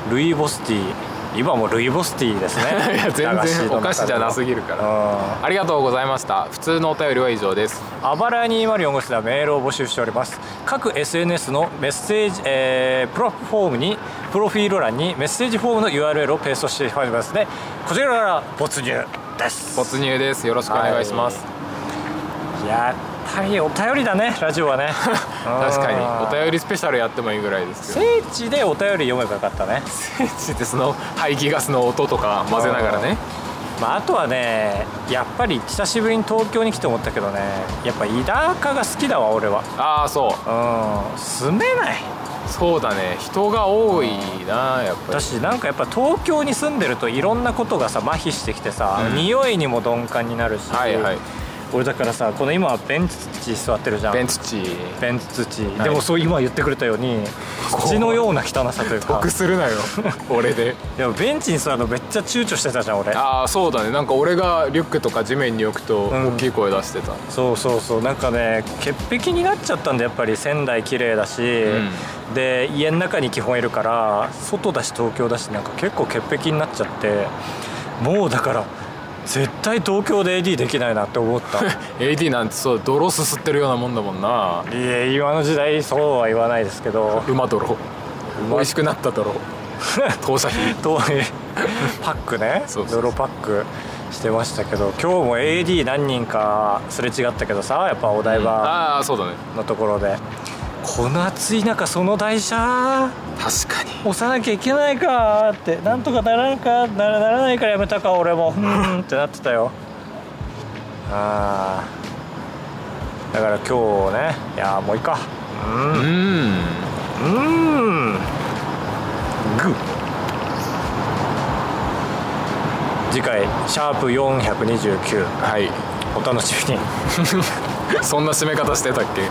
ルイボスティー今もうルイボスティーですね。<laughs> いや全然お菓子じゃなすぎるから。うん。ありがとうございました。普通のお便りは以上です。あばらや204号室ではメールを募集しております。各 SNS のメッセージ、えープロフォームにプロフィール欄にメッセージフォームの URL をペーストしておりますのでこちらから没入です。没入です。よろしくお願いします、やっぱりお便りだねラジオはね。<laughs> 確かにおり便りスペシャルやってもいいぐらいですけど聖地でお便り読めばよかったね。聖地でその排気ガスの音とか混ぜながらね。まあ、あとはねやっぱり久しぶりに東京に来て思ったけどねやっぱ田舎が好きだわ俺は。ああそう。うん。住めない。そうだね。人が多いなやっぱり。私なんかやっぱ東京に住んでるといろんなことがさ麻痺してきてさ、うん。匂いにも鈍感になるし、はいはい俺だからさこの今ベンチ座ってるじゃん。ベンツチ。ベンツ土、はい。でもそう今言ってくれたように土のような汚さというか。得するなよ。<laughs> 俺で。でもベンチに座るのめっちゃ躊躇してたじゃん俺。ああそうだね。なんか俺がリュックとか地面に置くとん。大きい声出してた、そうそうそう。なんかね潔癖になっちゃったんだやっぱり。仙台綺麗だし、で家の中に基本いるから外だし東京だしなんか結構潔癖になっちゃって。もうだから絶対東京で AD できないなって思った。<laughs> AD なんてそう泥すすってるようなもんだもんな。いや今の時代そうは言わないですけど。馬泥。美味しくなった泥。<laughs> 投射費遠いパックね。泥パックしてましたけど今日も AD 何人かすれ違ったけどさやっぱお台場ああそうだね。のところで、この暑い中その台車？確かに。押さなきゃいけないかって。なんとかならんか？ならならないからやめたか？俺も。うーん。ってなってたよ。あー。だから今日ね。いやーもういいか。ううん。んうーん。グー次回シャープ429はい。お楽しみに。<laughs> <laughs> そんな締め方してたっけ？